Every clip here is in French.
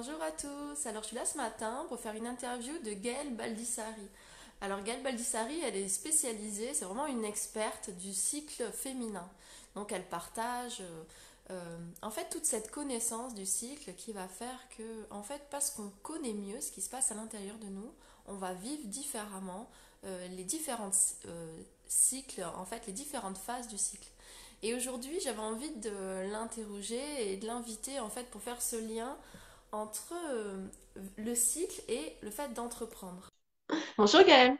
Bonjour à tous. Alors, je suis là ce matin pour faire une interview de Gaëlle Baldissari. Alors, Gaëlle Baldissari, elle est spécialisée, c'est vraiment une experte du cycle féminin. Donc, elle partage euh, euh, en fait toute cette connaissance du cycle qui va faire que, en fait, parce qu'on connaît mieux ce qui se passe à l'intérieur de nous, on va vivre différemment euh, les différents cycles, en fait, les différentes phases du cycle. Et aujourd'hui, j'avais envie de l'interroger et de l'inviter, en fait, pour faire ce lien entre euh, le cycle et le fait d'entreprendre. Bonjour Gaëlle.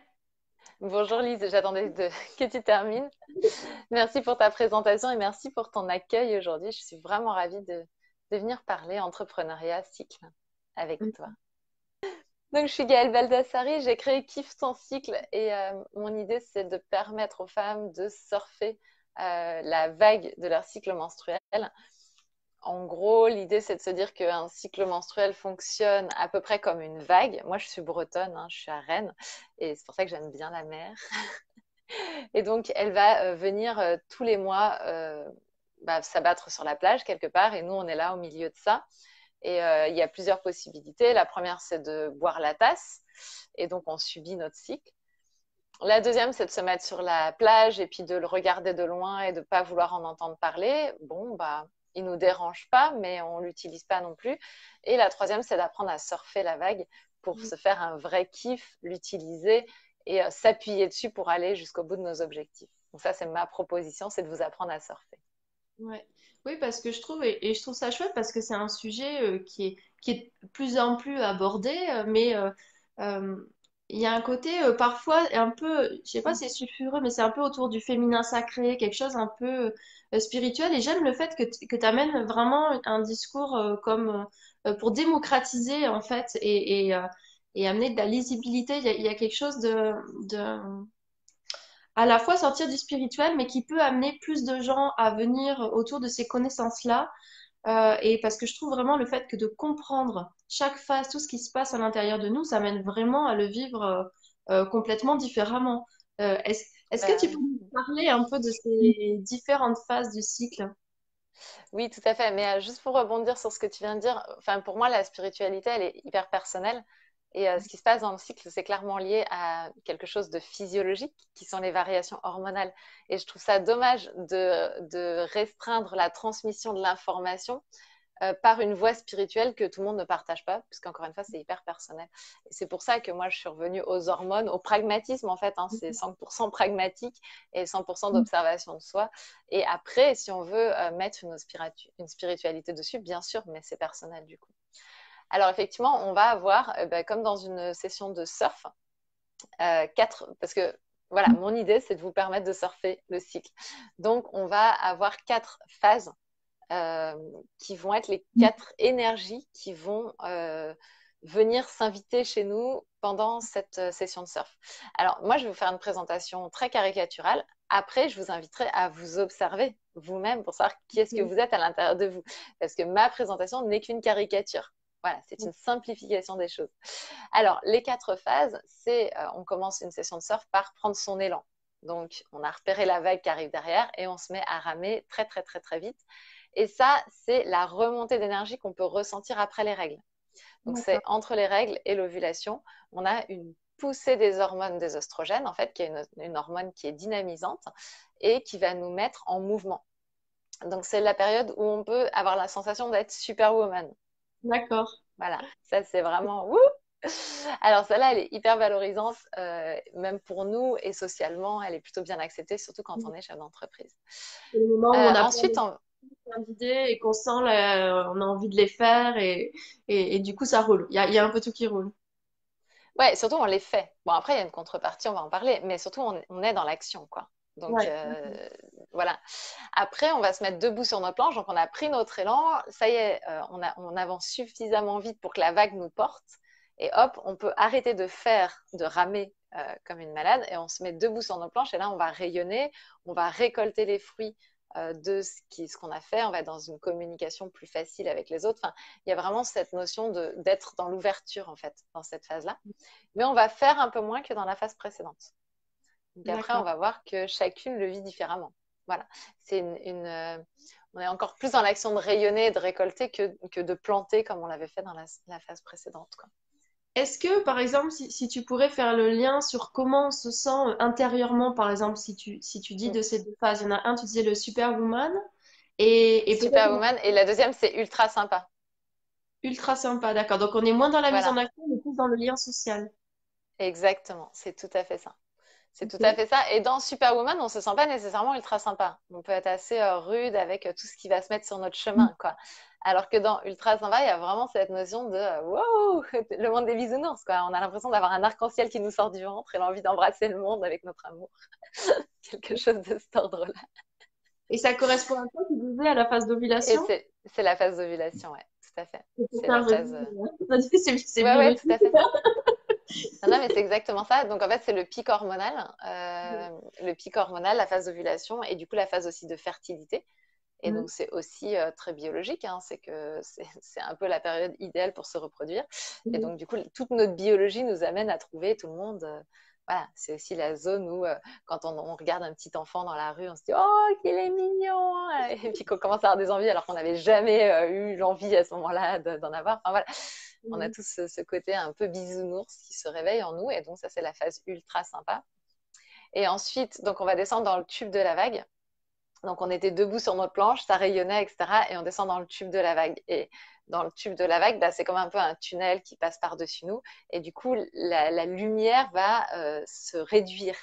Bonjour Lise, j'attendais que tu termines. Merci pour ta présentation et merci pour ton accueil aujourd'hui. Je suis vraiment ravie de, venir parler entrepreneuriat cycle avec mm. toi. Donc, je suis Gaëlle Baldassari, j'ai créé Kiff sans cycle et euh, mon idée, c'est de permettre aux femmes de surfer euh, la vague de leur cycle menstruel en gros, l'idée, c'est de se dire qu'un cycle menstruel fonctionne à peu près comme une vague. Moi, je suis bretonne, hein, je suis à Rennes, et c'est pour ça que j'aime bien la mer. et donc, elle va euh, venir euh, tous les mois euh, bah, s'abattre sur la plage quelque part, et nous, on est là au milieu de ça. Et il y a plusieurs possibilités. La première, c'est de boire la tasse, et donc on subit notre cycle. La deuxième, c'est de se mettre sur la plage et puis de le regarder de loin et de ne pas vouloir en entendre parler. Bon, bah, il nous dérange pas, mais on l'utilise pas non plus. Et la troisième, c'est d'apprendre à surfer la vague pour mm. se faire un vrai kiff, l'utiliser et euh, s'appuyer dessus pour aller jusqu'au bout de nos objectifs. Donc ça, c'est ma proposition, c'est de vous apprendre à surfer. Ouais. Oui, parce que je trouve, et, je trouve ça chouette parce que c'est un sujet euh, qui, est, qui est de plus en plus abordé, euh, mais il y a un côté parfois un peu, je sais pas si c'est sulfureux, mais c'est un peu autour du féminin sacré, quelque chose un peu euh, spirituel. Et j'aime le fait que, tu amènes vraiment un discours euh, comme euh, pour démocratiser, en fait, et, et, amener de la lisibilité. Il y a, quelque chose de, de, à la fois sortir du spirituel, mais qui peut amener plus de gens à venir autour de ces connaissances-là. Et parce que je trouve vraiment le fait que de comprendre chaque phase, tout ce qui se passe à l'intérieur de nous, ça amène vraiment à le vivre complètement différemment. est-ce que tu peux nous parler un peu de ces différentes phases du cycle? Oui, tout à fait. Mais euh, juste pour rebondir sur ce que tu viens de dire, pour moi, la spiritualité, elle est hyper personnelle. Et euh, ce qui se passe dans le cycle, c'est clairement lié à quelque chose de physiologique, qui sont les variations hormonales. Et je trouve ça dommage de restreindre la transmission de l'information euh, par une voie spirituelle que tout le monde ne partage pas, puisqu'encore une fois, c'est hyper personnel. Et c'est pour ça que moi, je suis revenue aux hormones, au pragmatisme, en fait. Hein, c'est 100% pragmatique et 100% d'observation de soi. Et après, si on veut euh, mettre une, une, spiritualité dessus, bien sûr, mais c'est personnel du coup. Alors, effectivement, on va avoir, euh, bah, comme dans une session de surf, quatre, parce que voilà, mon idée, c'est de vous permettre de surfer le cycle. Donc, on va avoir quatre phases euh, qui vont être les quatre énergies qui vont euh, venir s'inviter chez nous pendant cette euh, session de surf. Alors, moi, je vais vous faire une présentation très caricaturale. Après, je vous inviterai à vous observer vous-même pour savoir qui est-ce que vous êtes à l'intérieur de vous. Parce que ma présentation n'est qu'une caricature. Voilà, c'est une simplification des choses. Alors, les quatre phases, c'est, on commence une session de surf par prendre son élan. Donc, on a repéré la vague qui arrive derrière et on se met à ramer très, très, très, très vite. Et ça, c'est la remontée d'énergie qu'on peut ressentir après les règles. Donc, c'est entre les règles et l'ovulation, on a une poussée des hormones des oestrogènes, en fait, qui est une, hormone qui est dynamisante et qui va nous mettre en mouvement. Donc, c'est la période où on peut avoir la sensation d'être superwoman. D'accord. Voilà, ça, c'est vraiment wouh alors celle-là, elle est hyper valorisante, euh, même pour nous et socialement, elle est plutôt bien acceptée, surtout quand on est chef d'entreprise. Euh, ensuite, on d'idées et qu'on sent, on a envie de les faire et, et, du coup, ça roule. Il y a, y a, un peu tout qui roule. Ouais, surtout on les fait. Bon, après, il y a une contrepartie, on va en parler, mais surtout, on, est dans l'action, quoi. Donc, euh, voilà. Après, on va se mettre debout sur nos planches. Donc, on a pris notre élan. Ça y est, euh, on, a, on avance suffisamment vite pour que la vague nous porte. Et hop, on peut arrêter de faire, de ramer euh, comme une malade et on se met debout sur nos planches. Et là, on va rayonner, on va récolter les fruits de ce qu'on a fait, on va être dans une communication plus facile avec les autres. Enfin, il y a vraiment cette notion d'être dans l'ouverture, en fait, dans cette phase-là. Mais on va faire un peu moins que dans la phase précédente. Donc après, on va voir que chacune le vit différemment. Voilà. C'est une, euh, on est encore plus dans l'action de rayonner, de récolter que, que de planter comme on l'avait fait dans la, phase précédente. Est-ce que, par exemple, si, tu pourrais faire le lien sur comment on se sent intérieurement, par exemple, si tu, si tu dis mm. de ces deux phases, il y en a un, tu disais le superwoman, et, et Superwoman, et la deuxième, c'est ultra sympa. Ultra sympa, d'accord. Donc on est moins dans la mise en action, mais plus dans le lien social. Exactement, c'est tout à fait ça. C'est tout à fait ça. Et dans Superwoman, on se sent pas nécessairement ultra sympa. On peut être assez euh, rude avec euh, tout ce qui va se mettre sur notre chemin, quoi. Alors que dans Ultra sympa, il y a vraiment cette notion de euh, wow, le monde des bisounours, quoi. On a l'impression d'avoir un arc-en-ciel qui nous sort du ventre et l'envie d'embrasser le monde avec notre amour. Quelque chose de cet ordre-là. Et ça correspond à quoi, tu disais, à la phase d'ovulation? C'est la phase d'ovulation, ouais, tout à fait. C'est la phase. C'est ouais, ouais, tout à fait. non, mais c'est exactement ça. Donc, en fait, c'est le pic hormonal. Euh, le pic hormonal, la phase d'ovulation et du coup, la phase aussi de fertilité. Et donc, c'est aussi euh, très biologique. Hein. c'est que c'est un peu la période idéale pour se reproduire. Et donc, du coup, toute notre biologie nous amène à trouver tout le monde. Euh, voilà, c'est aussi la zone où, quand on, regarde un petit enfant dans la rue, on se dit Oh, qu'il est mignon Et puis qu'on commence à avoir des envies alors qu'on n'avait jamais eu l'envie à ce moment-là d'en avoir. Enfin, voilà. On a mmh. tous ce, côté un peu bisounours qui se réveille en nous. Et donc, ça, c'est la phase ultra sympa. Et ensuite, donc, on va descendre dans le tube de la vague. Donc, on était debout sur notre planche, ça rayonnait, etc. Et on descend dans le tube de la vague. Et dans le tube de la vague, bah, c'est comme un peu un tunnel qui passe par-dessus nous. Et du coup, la, lumière va euh, se réduire.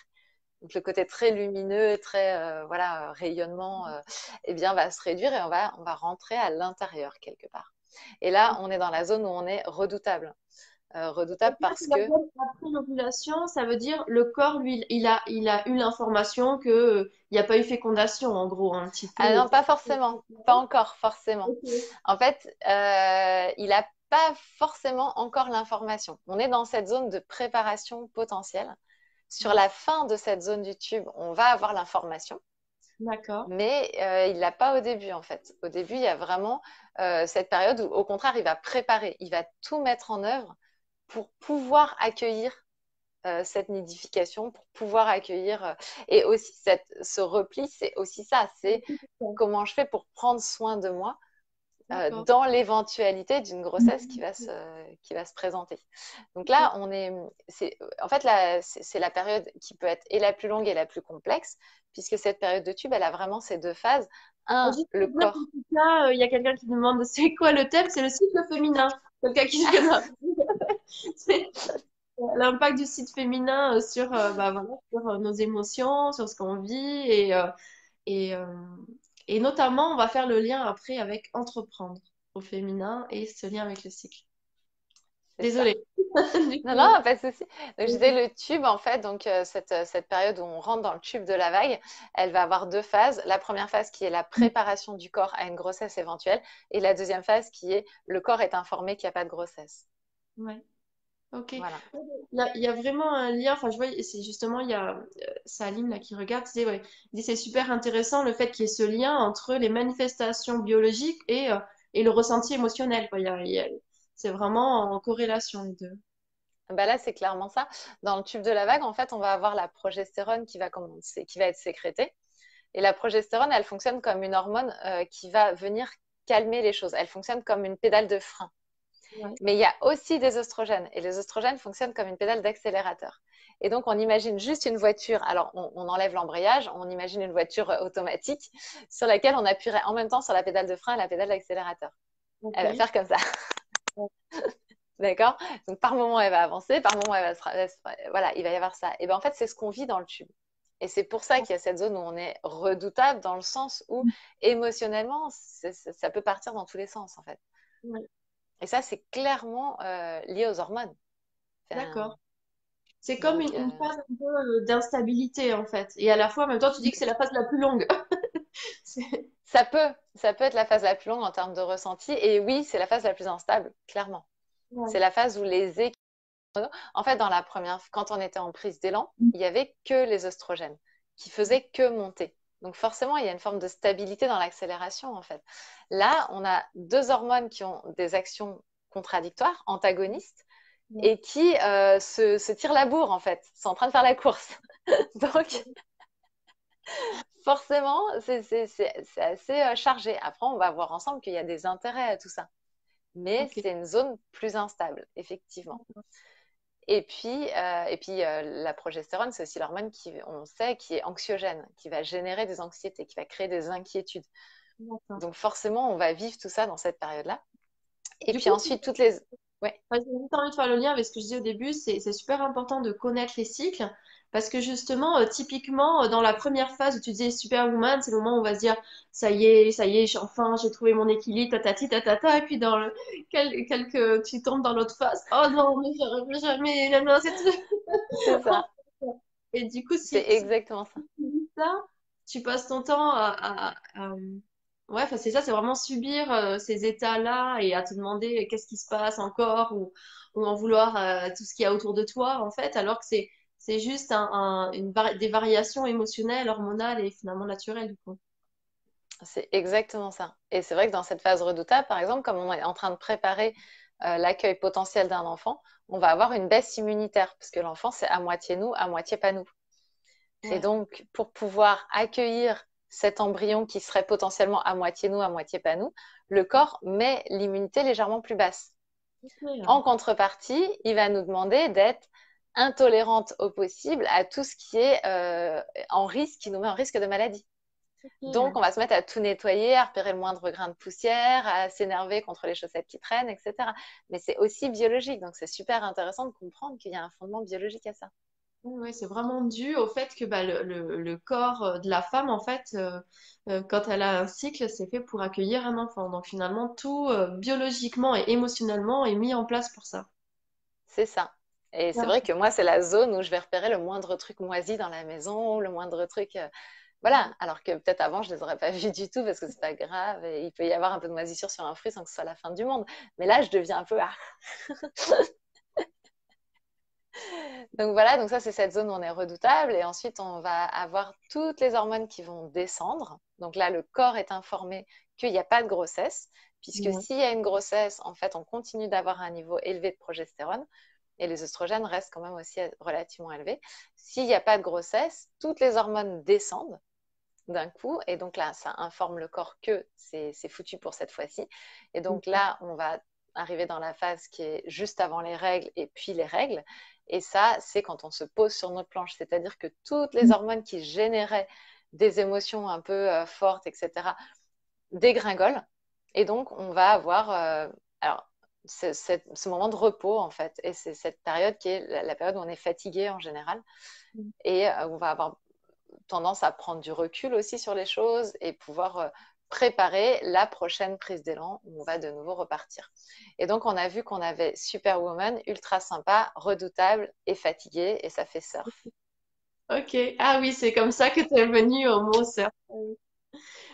Donc, le côté très lumineux, très euh, voilà, rayonnement, euh, eh bien, va se réduire et on va, on va rentrer à l'intérieur quelque part. Et là, on est dans la zone où on est redoutable. Euh, redoutable parce que. Après l'ovulation, ça veut dire le corps, lui, il a, il a eu l'information qu'il euh, n'y a pas eu fécondation, en gros, un petit peu. Ah non, pas forcément. Pas encore, forcément. En fait, euh, il n'a pas forcément encore l'information. On est dans cette zone de préparation potentielle. Sur la fin de cette zone du tube, on va avoir l'information. D'accord. Mais euh, il l'a pas au début, en fait. Au début, il y a vraiment euh, cette période où, au contraire, il va préparer, il va tout mettre en œuvre pour pouvoir accueillir euh, cette nidification, pour pouvoir accueillir. et aussi, cette, ce repli, c'est aussi ça c'est comment je fais pour prendre soin de moi. dans l'éventualité d'une grossesse qui va, se, qui va se présenter. Donc là, on est, c'est, en fait, c'est la période qui peut être et la plus longue et la plus complexe, puisque cette période de tube, elle a vraiment ces deux phases. Un, le corps. Euh, il y a quelqu'un qui demande c'est quoi le thème? C'est le cycle féminin. Quelqu'un qui l'impact du cycle féminin euh, sur, euh, bah, voilà, sur nos émotions, sur ce qu'on vit et, et, et notamment on va faire le lien après avec entreprendre au féminin et ce lien avec le cycle. Désolée. non, non, pas de souci. Donc, je disais le tube, en fait, donc euh, cette, euh, cette, période où on rentre dans le tube de la vague, elle va avoir deux phases. La première phase qui est la préparation du corps à une grossesse éventuelle, et la deuxième phase qui est le corps est informé qu'il n'y a pas de grossesse. Ouais. Ok. Voilà. Il, y a, vraiment un lien. Enfin, je vois, c'est justement, il y a euh, Salim là, qui regarde, c'est ouais, c'est super intéressant le fait qu'il y ait ce lien entre les manifestations biologiques et, et le ressenti émotionnel. Il c'est vraiment en corrélation les deux. Bah là, c'est clairement ça. Dans le tube de la vague, en fait, on va avoir la progestérone qui va, commencer, qui va être sécrétée. Et la progestérone, elle fonctionne comme une hormone euh, qui va venir calmer les choses. Elle fonctionne comme une pédale de frein. Mais il y a aussi des oestrogènes. Et les oestrogènes fonctionnent comme une pédale d'accélérateur. Et donc, on imagine juste une voiture. Alors, on, enlève l'embrayage. On imagine une voiture euh, automatique sur laquelle on appuierait en même temps sur la pédale de frein et la pédale d'accélérateur. Elle va faire comme ça. D'accord? Donc, par moment, elle va avancer, par moment, elle va se... Voilà, il va y avoir ça. Et bien, en fait, c'est ce qu'on vit dans le tube. Et c'est pour ça qu'il y a cette zone où on est redoutable, dans le sens où, mm. émotionnellement, ça peut partir dans tous les sens, en fait. Et ça, c'est clairement euh, lié aux hormones. D'accord. C'est comme une, euh, phase un peu euh, d'instabilité, en fait. Et à la fois, en même temps, tu dis que c'est la phase la plus longue. Ça peut, ça peut être la phase la plus longue en termes de ressenti. Et oui, c'est la phase la plus instable, clairement. C'est la phase où les équilibres. En fait, dans la première, quand on était en prise d'élan, mm. il n'y avait que les oestrogènes qui faisaient que monter. Donc forcément, il y a une forme de stabilité dans l'accélération, en fait. Là, on a deux hormones qui ont des actions contradictoires, antagonistes, et qui euh, se, se, tirent la bourre, en fait. C'est en train de faire la course. Donc, forcément, c'est assez euh, chargé. Après, on va voir ensemble qu'il y a des intérêts à tout ça. Mais c'est une zone plus instable, effectivement. Et puis, euh, et puis euh, la progestérone, c'est aussi l'hormone qui, on sait, qui est anxiogène, qui va générer des anxiétés, qui va créer des inquiétudes. Donc forcément, on va vivre tout ça dans cette période-là. Et puis ensuite, toutes les... Ouais. J'ai envie de faire le lien avec ce que je disais au début, c'est super important de connaître les cycles parce que justement, euh, typiquement, euh, dans la première phase où tu disais Superwoman, c'est le moment où on va se dire, ça y est, ça y est, enfin, j'ai trouvé mon équilibre, tatati, tatata, et puis dans le, quelques, tu tombes dans l'autre phase, oh non, mais j'arriverai jamais, là, non, c'est ça. Et du coup, c'est exactement ça. ça. Tu passes ton temps à, ouais, c'est ça, c'est vraiment subir euh, ces états-là et à te demander qu'est-ce qui se passe encore ou, ou en vouloir tout ce qu'il y a autour de toi, en fait, alors que c'est c'est juste une des variations émotionnelles, hormonales et finalement naturelles du coup. C'est exactement ça. Et c'est vrai que dans cette phase redoutable, par exemple, comme on est en train de préparer euh, l'accueil potentiel d'un enfant, on va avoir une baisse immunitaire, parce que l'enfant, c'est à moitié nous, à moitié pas nous. Et donc, pour pouvoir accueillir cet embryon qui serait potentiellement à moitié nous, à moitié pas nous, le corps met l'immunité légèrement plus basse. En contrepartie, il va nous demander d'être intolérante au possible à tout ce qui est euh, en risque, qui nous met en risque de maladie. Donc, on va se mettre à tout nettoyer, à repérer le moindre grain de poussière, à s'énerver contre les chaussettes qui traînent, etc. Mais c'est aussi biologique. Donc, c'est super intéressant de comprendre qu'il y a un fondement biologique à ça. Oui, c'est vraiment dû au fait que bah, le, corps de la femme, en fait, euh, euh, quand elle a un cycle, c'est fait pour accueillir un enfant. Donc, finalement, tout biologiquement et émotionnellement est mis en place pour ça. C'est ça. Et c'est vrai que moi, c'est la zone où je vais repérer le moindre truc moisi dans la maison, le moindre truc. Euh, voilà. Alors que peut-être avant, je ne les aurais pas vus du tout parce que c'est pas grave. Et il peut y avoir un peu de moisissure sur un fruit sans que ce soit la fin du monde. Mais là, je deviens un peu. Ah. donc voilà, donc ça, c'est cette zone où on est redoutable. Et ensuite, on va avoir toutes les hormones qui vont descendre. Donc là, le corps est informé qu'il n'y a pas de grossesse. Puisque s'il y a une grossesse, en fait, on continue d'avoir un niveau élevé de progestérone et les oestrogènes restent quand même aussi relativement élevés. S'il n'y a pas de grossesse, toutes les hormones descendent d'un coup, et donc là, ça informe le corps que c'est foutu pour cette fois-ci. Et donc là, on va arriver dans la phase qui est juste avant les règles et puis les règles. Et ça, c'est quand on se pose sur notre planche, c'est-à-dire que toutes les hormones qui généraient des émotions un peu euh, fortes, etc., dégringolent. Et donc, on va avoir, euh, alors ce moment de repos en fait. Et c'est cette période qui est la, période où on est fatigué en général mm. et euh, on va avoir tendance à prendre du recul aussi sur les choses et pouvoir euh, préparer la prochaine prise d'élan où on va de nouveau repartir. Et donc on a vu qu'on avait Superwoman, ultra sympa, redoutable et fatigué et ça fait surf. Ok, ah oui, c'est comme ça que tu es venu au mot surf.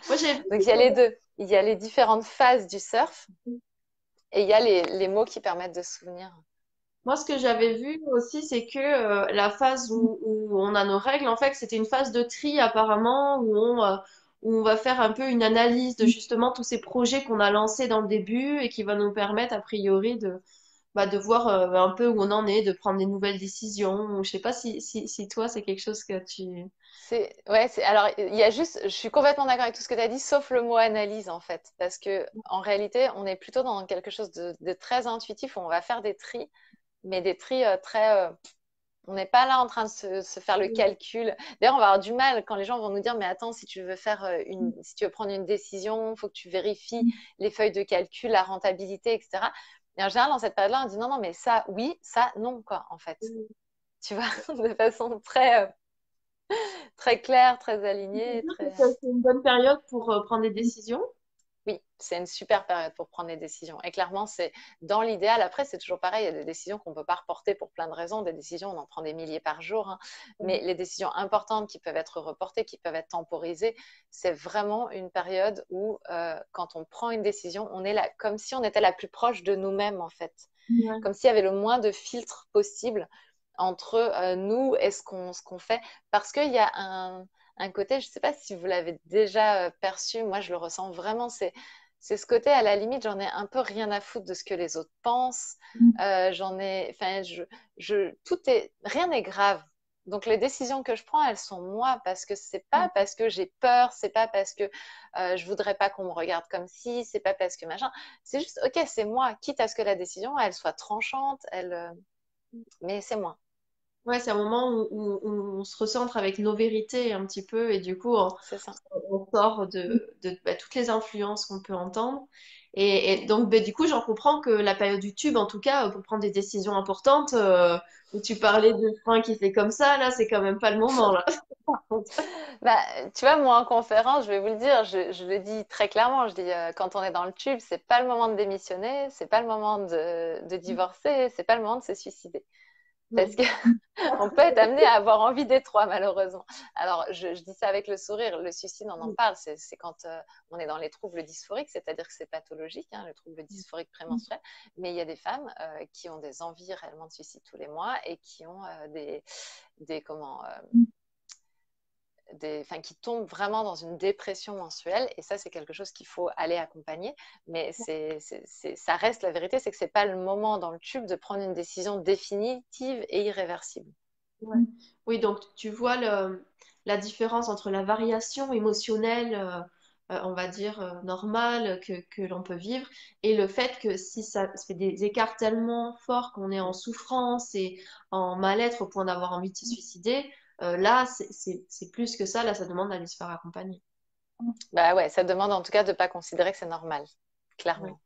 Moi, donc il y a les deux. Il y a les différentes phases du surf. Mm. Et il y a les, mots qui permettent de se souvenir. Moi, ce que j'avais vu aussi, c'est que euh, la phase où, on a nos règles, en fait, c'était une phase de tri apparemment, où on, euh, où on va faire un peu une analyse de justement tous ces projets qu'on a lancés dans le début et qui va nous permettre, a priori, de, bah, de voir euh, un peu où on en est, de prendre des nouvelles décisions. Je sais pas si, si, si toi, c'est quelque chose que tu... Ouais, alors il y a juste, je suis complètement d'accord avec tout ce que tu as dit, sauf le mot analyse en fait, parce que en réalité, on est plutôt dans quelque chose de, très intuitif où on va faire des tris, mais des tris euh, très, euh, on n'est pas là en train de se, faire le calcul. D'ailleurs, on va avoir du mal quand les gens vont nous dire, mais attends, si tu veux faire une, mm. si tu veux prendre une décision, il faut que tu vérifies mm. les feuilles de calcul, la rentabilité, etc. Et en général, dans cette période-là, on dit non, non, mais ça, oui, ça, non, quoi, en fait. Mm. Tu vois, de façon très très clair, très aligné. C'est une bonne période pour euh, prendre des décisions. Oui, c'est une super période pour prendre des décisions. Et clairement, c'est dans l'idéal. Après, c'est toujours pareil. Il y a des décisions qu'on ne peut pas reporter pour plein de raisons. Des décisions, on en prend des milliers par jour. Hein. Mais les décisions importantes qui peuvent être reportées, qui peuvent être temporisées, c'est vraiment une période où, euh, quand on prend une décision, on est là comme si on était la plus proche de nous-mêmes, en fait. Comme s'il y avait le moins de filtres possible entre euh, nous et ce qu'on fait. Parce qu'il y a un, côté, je ne sais pas si vous l'avez déjà euh, perçu, moi je le ressens vraiment, c'est c'est ce côté, à la limite, j'en ai un peu rien à foutre de ce que les autres pensent. Mm. Euh, j'en ai, enfin, je, je, tout est, rien n'est grave. Donc les décisions que je prends, elles sont moi parce que c'est pas mm. parce que j'ai peur, c'est pas parce que euh, je voudrais pas qu'on me regarde comme si, c'est pas parce que machin. C'est juste ok, c'est moi, quitte à ce que la décision elle soit tranchante, elle, euh, mais c'est moi. Ouais, c'est un moment où, on se recentre avec nos vérités un petit peu et du coup on, sort de, bah, toutes les influences qu'on peut entendre. Et, donc bah, du coup j'en comprends que la période du tube, en tout cas pour prendre des décisions importantes, euh, où tu parlais de frein qui fait comme ça, là c'est quand même pas le moment là. bah, tu vois, moi en conférence, je vais vous le dire, je, le dis très clairement, je dis euh, quand on est dans le tube, c'est pas le moment de démissionner, c'est pas le moment de, de divorcer, c'est pas le moment de se suicider. Parce qu'on peut être amené à avoir envie des trois, malheureusement. Alors, je, dis ça avec le sourire. Le suicide, on en parle. C'est quand euh, on est dans les troubles dysphoriques, c'est-à-dire que c'est pathologique, hein, le trouble dysphorique prémenstruel. Mais il y a des femmes euh, qui ont des envies réellement de suicide tous les mois et qui ont euh, des, des, comment, qui tombent vraiment dans une dépression mensuelle. Et ça, c'est quelque chose qu'il faut aller accompagner. Mais c'est, ça reste la vérité, c'est que ce n'est pas le moment dans le tube de prendre une décision définitive et irréversible. Oui, donc tu vois le, la différence entre la variation émotionnelle, euh, euh, on va dire, euh, normale que, que l'on peut vivre, et le fait que si ça, ça fait des écarts tellement forts qu'on est en souffrance et en mal-être au point d'avoir envie de se suicider, euh, là, c'est plus que ça. Là, ça demande d'aller se faire accompagner. Bah ouais, ça demande en tout cas de ne pas considérer que c'est normal, clairement.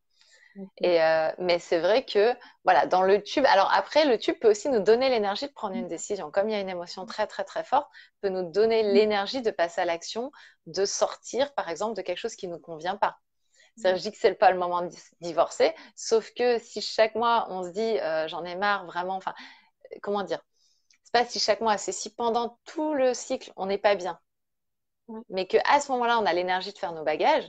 Et euh, mais c'est vrai que voilà, dans le tube. Alors après, le tube peut aussi nous donner l'énergie de prendre une décision. Comme il y a une émotion très très très forte, peut nous donner l'énergie de passer à l'action, de sortir, par exemple, de quelque chose qui ne nous convient pas. Ça, je dis que c'est pas le moment de divorcer, sauf que si chaque mois on se dit euh, j'en ai marre vraiment, enfin, comment dire, c'est pas si chaque mois, c'est si pendant tout le cycle, on n'est pas bien, mais qu'à ce moment-là, on a l'énergie de faire nos bagages,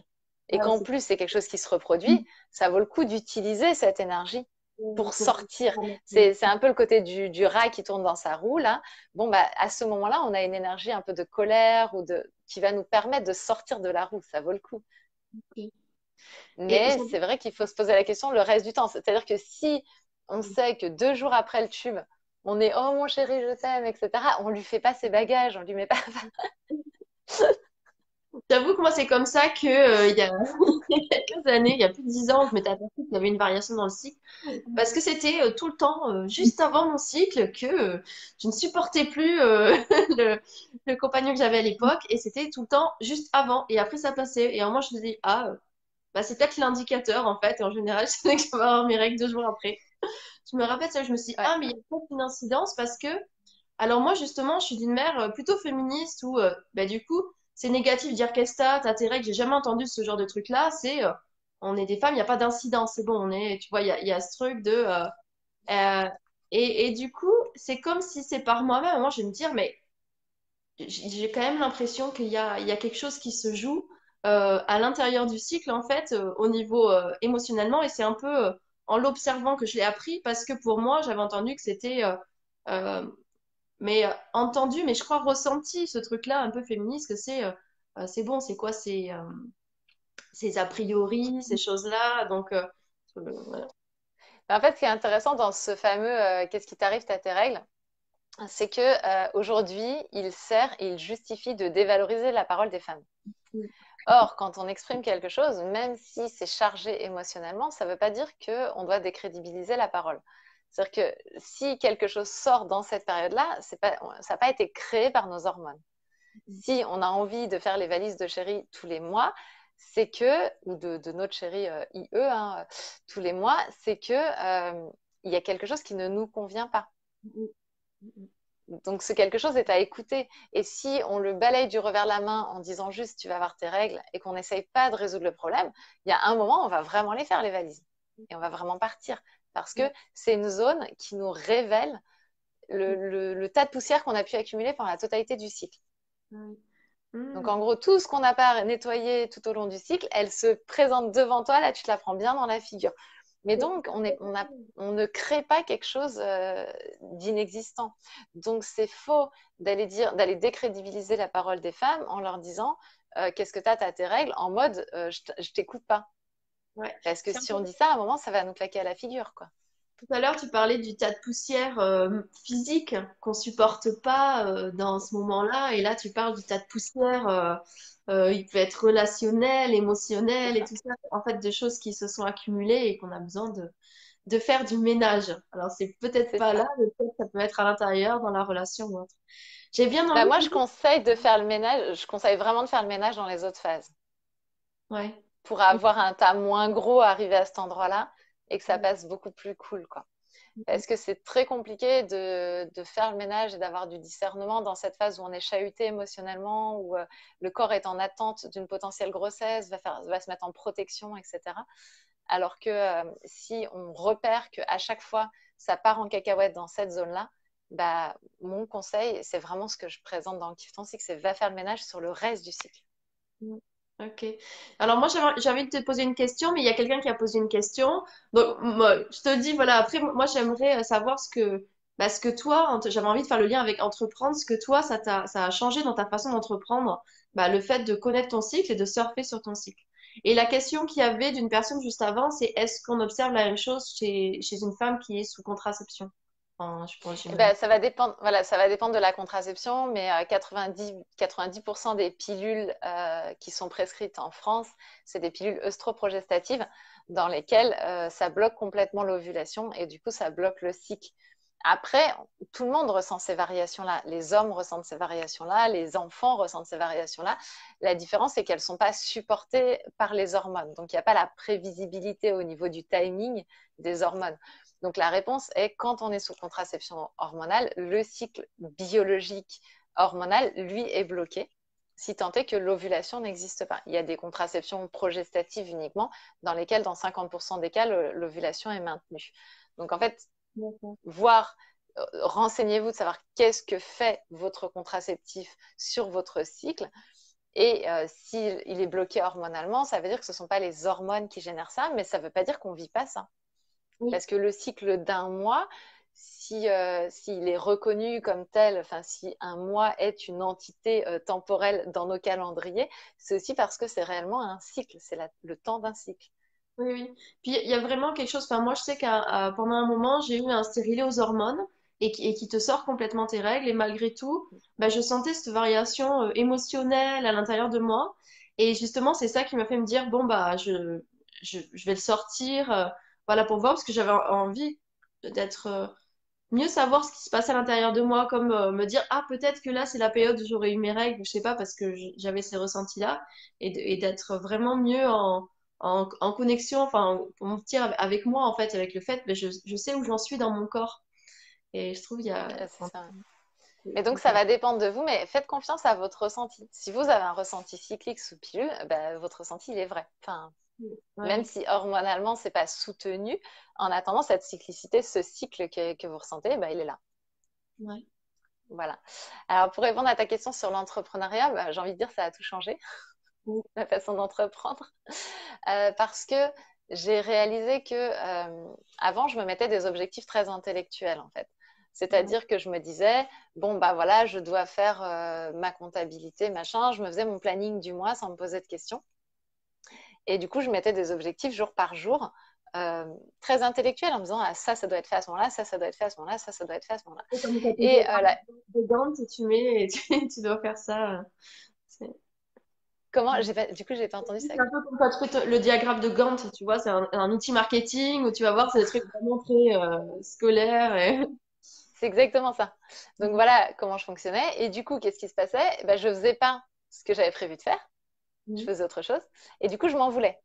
et qu'en plus, c'est quelque chose qui se reproduit, ça vaut le coup d'utiliser cette énergie pour sortir. C'est un peu le côté du, du, rat qui tourne dans sa roue, là. Bon, bah, à ce moment-là, on a une énergie un peu de colère ou de, qui va nous permettre de sortir de la roue. Ça vaut le coup. Mais c'est vrai qu'il faut se poser la question le reste du temps. C'est-à-dire que si on sait que deux jours après le tube, on est oh mon chéri, je t'aime, etc. On lui fait pas ses bagages, on lui met pas. J'avoue que moi, c'est comme ça que euh, il, y a... quelques années, il y a plus de dix ans, je m'étais aperçue qu'il y avait une variation dans le cycle. Parce que c'était euh, tout le temps, euh, juste avant mon cycle, que je ne supportais plus le... compagnon que j'avais à l'époque. Et c'était tout le temps juste avant. Et après, ça passait. Et à un moment, je me dis, ah, bah, c'est peut-être l'indicateur, en fait. Et en général, c'est que je vais avoir mes règles deux jours après je me rappelle ça, je me suis dit, ah, mais il y a peut une incidence parce que, alors moi, justement, je suis d'une mère euh, plutôt féministe où, euh, bah, du coup, c'est négatif de dire qu'est-ce que t'as, t'as tes règles, j'ai jamais entendu ce genre de truc-là, c'est, euh, on est des femmes, il n'y a pas d'incidence, c'est bon, on est, tu vois, il y a, y a, ce truc de, et, et, du coup, c'est comme si c'est par moi-même, moi, je vais me dire, mais j'ai quand même l'impression qu'il y a, il y a quelque chose qui se joue à l'intérieur du cycle, en fait, au niveau émotionnellement, et c'est un peu en l'observant que je l'ai appris parce que pour moi, j'avais entendu que c'était. Euh, euh, mais euh, entendu, mais je crois ressenti ce truc-là un peu féministe que c'est c'est bon, c'est quoi ces, ces a priori, ces choses-là. Donc, En fait, ce qui est intéressant dans ce fameux Qu'est-ce qui t'arrive, t'as tes règles c'est que aujourd'hui, il sert et il justifie de dévaloriser la parole des femmes. Or, quand on exprime quelque chose, même si c'est chargé émotionnellement, ça ne veut pas dire qu'on doit décrédibiliser la parole. C'est-à-dire que si quelque chose sort dans cette période-là, pas, ça n'a pas été créé par nos hormones. Si on a envie de faire les valises de chéri tous les mois, c'est que, ou de, notre chéri euh, IE hein, tous les mois, c'est que euh, il y a quelque chose qui ne nous convient pas. Donc, ce quelque chose est à écouter. Et si on le balaye du revers de la main en disant juste tu vas avoir tes règles et qu'on n'essaye pas de résoudre le problème, il y a un moment, on va vraiment les faire, les valises. Et on va vraiment partir. Parce que c'est une zone qui nous révèle le, tas de poussière qu'on a pu accumuler pendant la totalité du cycle. Donc, en gros, tout ce qu'on n'a pas nettoyé tout au long du cycle, elle se présente devant toi. Là, tu te la prends bien dans la figure. Mais donc, on, ne crée pas quelque chose euh, d'inexistant. Donc, c'est faux d'aller dire, d'aller décrédibiliser la parole des femmes en leur disant euh, qu'est-ce que tu as, tu as tes règles, en mode euh, je, t'écoute pas. Parce que si on dit ça, à un moment, ça va nous claquer à la figure, quoi. Tout à l'heure, tu parlais du tas de poussière euh, physique qu'on supporte pas euh, dans ce moment-là, et là, tu parles du tas de poussière. Euh, il peut être relationnel, émotionnel et tout ça. En fait, de choses qui se sont accumulées et qu'on a besoin de, de faire du ménage. Alors, c'est peut-être pas ça. là, mais peut-être ça peut être à l'intérieur, dans la relation ou autre. J'ai bien Bah, envie moi, je conseille de faire le ménage, je conseille vraiment de faire le ménage dans les autres phases Ouais. pour avoir un tas moins gros arrivé à cet endroit-là et que ça passe beaucoup plus cool, quoi. Mm, Parce que c'est très compliqué de, faire le ménage et d'avoir du discernement dans cette phase où on est chahuté émotionnellement, où euh, le corps est en attente d'une potentielle grossesse, va, se mettre en protection, etc. Alors que euh, si on repère qu'à chaque fois, ça part en cacahuète dans cette zone-là, bah, mon conseil, c'est vraiment ce que je présente dans le ton cycle, c'est va faire le ménage sur le reste du cycle. Ok. Alors moi j'ai envie de te poser une question, mais il y a quelqu'un qui a posé une question. Donc moi, je te dis voilà. Après moi j'aimerais euh, savoir ce que bah, ce que toi j'avais envie de faire le lien avec entreprendre, ce que toi ça t'a ça a changé dans ta façon d'entreprendre, bah, le fait de connaître ton cycle et de surfer sur ton cycle. Et la question qu'il y avait d'une personne juste avant, c'est est-ce qu'on observe la même chose chez chez une femme qui est sous contraception? Enfin, je pense Eh ben, ça va dépendre, voilà, ça va dépendre de la contraception, mais euh, 90, 90% des pilules euh, qui sont prescrites en France, c'est des pilules œstroprogestatives dans lesquelles euh, ça bloque complètement l'ovulation et du coup, ça bloque le cycle. Après, tout le monde ressent ces variations-là. Les hommes ressentent ces variations-là, les enfants ressentent ces variations-là. La différence, c'est qu'elles ne sont pas supportées par les hormones. Donc, il n'y a pas la prévisibilité au niveau du timing des hormones. Donc la réponse est quand on est sous contraception hormonale, le cycle biologique hormonal, lui, est bloqué, si tant est que l'ovulation n'existe pas. Il y a des contraceptions progestatives uniquement, dans lesquelles, dans 50% des cas, l'ovulation est maintenue. Donc en fait, voir, euh, renseignez-vous de savoir qu'est-ce que fait votre contraceptif sur votre cycle. Et euh, s'il il est bloqué hormonalement, ça veut dire que ce ne sont pas les hormones qui génèrent ça, mais ça ne veut pas dire qu'on ne vit pas ça. Oui. Parce que le cycle d'un mois, si, euh, s'il est reconnu comme tel, enfin si un mois est une entité euh, temporelle dans nos calendriers, c'est aussi parce que c'est réellement un cycle, c'est le temps d'un cycle. Oui, oui. Puis il y a vraiment quelque chose, enfin moi je sais qu'à pendant un moment j'ai eu un stérilet aux hormones et qui, et qui te sort complètement tes règles et malgré tout, bah, je sentais cette variation euh, émotionnelle à l'intérieur de moi et justement c'est ça qui m'a fait me dire bon bah je, je, je vais le sortir voilà pour voir parce que j'avais en- envie d'être euh, mieux savoir ce qui se passe à l'intérieur de moi comme euh, me dire ah peut-être que là c'est la période où j'aurai eu mes règles, je sais pas parce que j'avais ces ressentis-là et de- et d'être vraiment mieux en en, en connexion, enfin, pour me dire avec moi, en fait, avec le fait, mais je, je sais où j'en suis dans mon corps. Et je trouve il y a. Mais donc ça va dépendre de vous, mais faites confiance à votre ressenti. Si vous avez un ressenti cyclique sous pilule, bah, votre ressenti il est vrai. Enfin, même si hormonalement c'est pas soutenu, en attendant cette cyclicité, ce cycle que, que vous ressentez, bah, il est là. ouais. Voilà. Alors pour répondre à ta question sur l'entrepreneuriat, bah, j'ai envie de dire ça a tout changé, Oui. la façon d'entreprendre, Euh, parce que j'ai réalisé que euh, avant je me mettais des objectifs très intellectuels en fait. C'est-à-dire que je me disais, bon, bah voilà, je dois faire euh, ma comptabilité, machin. Je me faisais mon planning du mois sans me poser de questions. Et du coup, je mettais des objectifs jour par jour, euh, très intellectuels, en me disant, ah, ça, ça doit être fait à ce moment-là, ça, ça doit être fait à ce moment-là, ça, ça doit être fait à ce moment-là. Et Et euh, dedans, tu mets et tu, tu dois faire ça. euh, comment, pas, du coup, j'ai pas entendu ça. c'est un peu comme le diagramme de Gantt, tu vois, c'est un, un outil marketing où tu vas voir, c'est des trucs vraiment très euh, scolaires. Et... C'est exactement ça. Donc voilà comment je fonctionnais. Et du coup, qu'est-ce qui se passait? Ben, je faisais pas ce que j'avais prévu de faire. Je Mhm. faisais autre chose. Et du coup, je m'en voulais.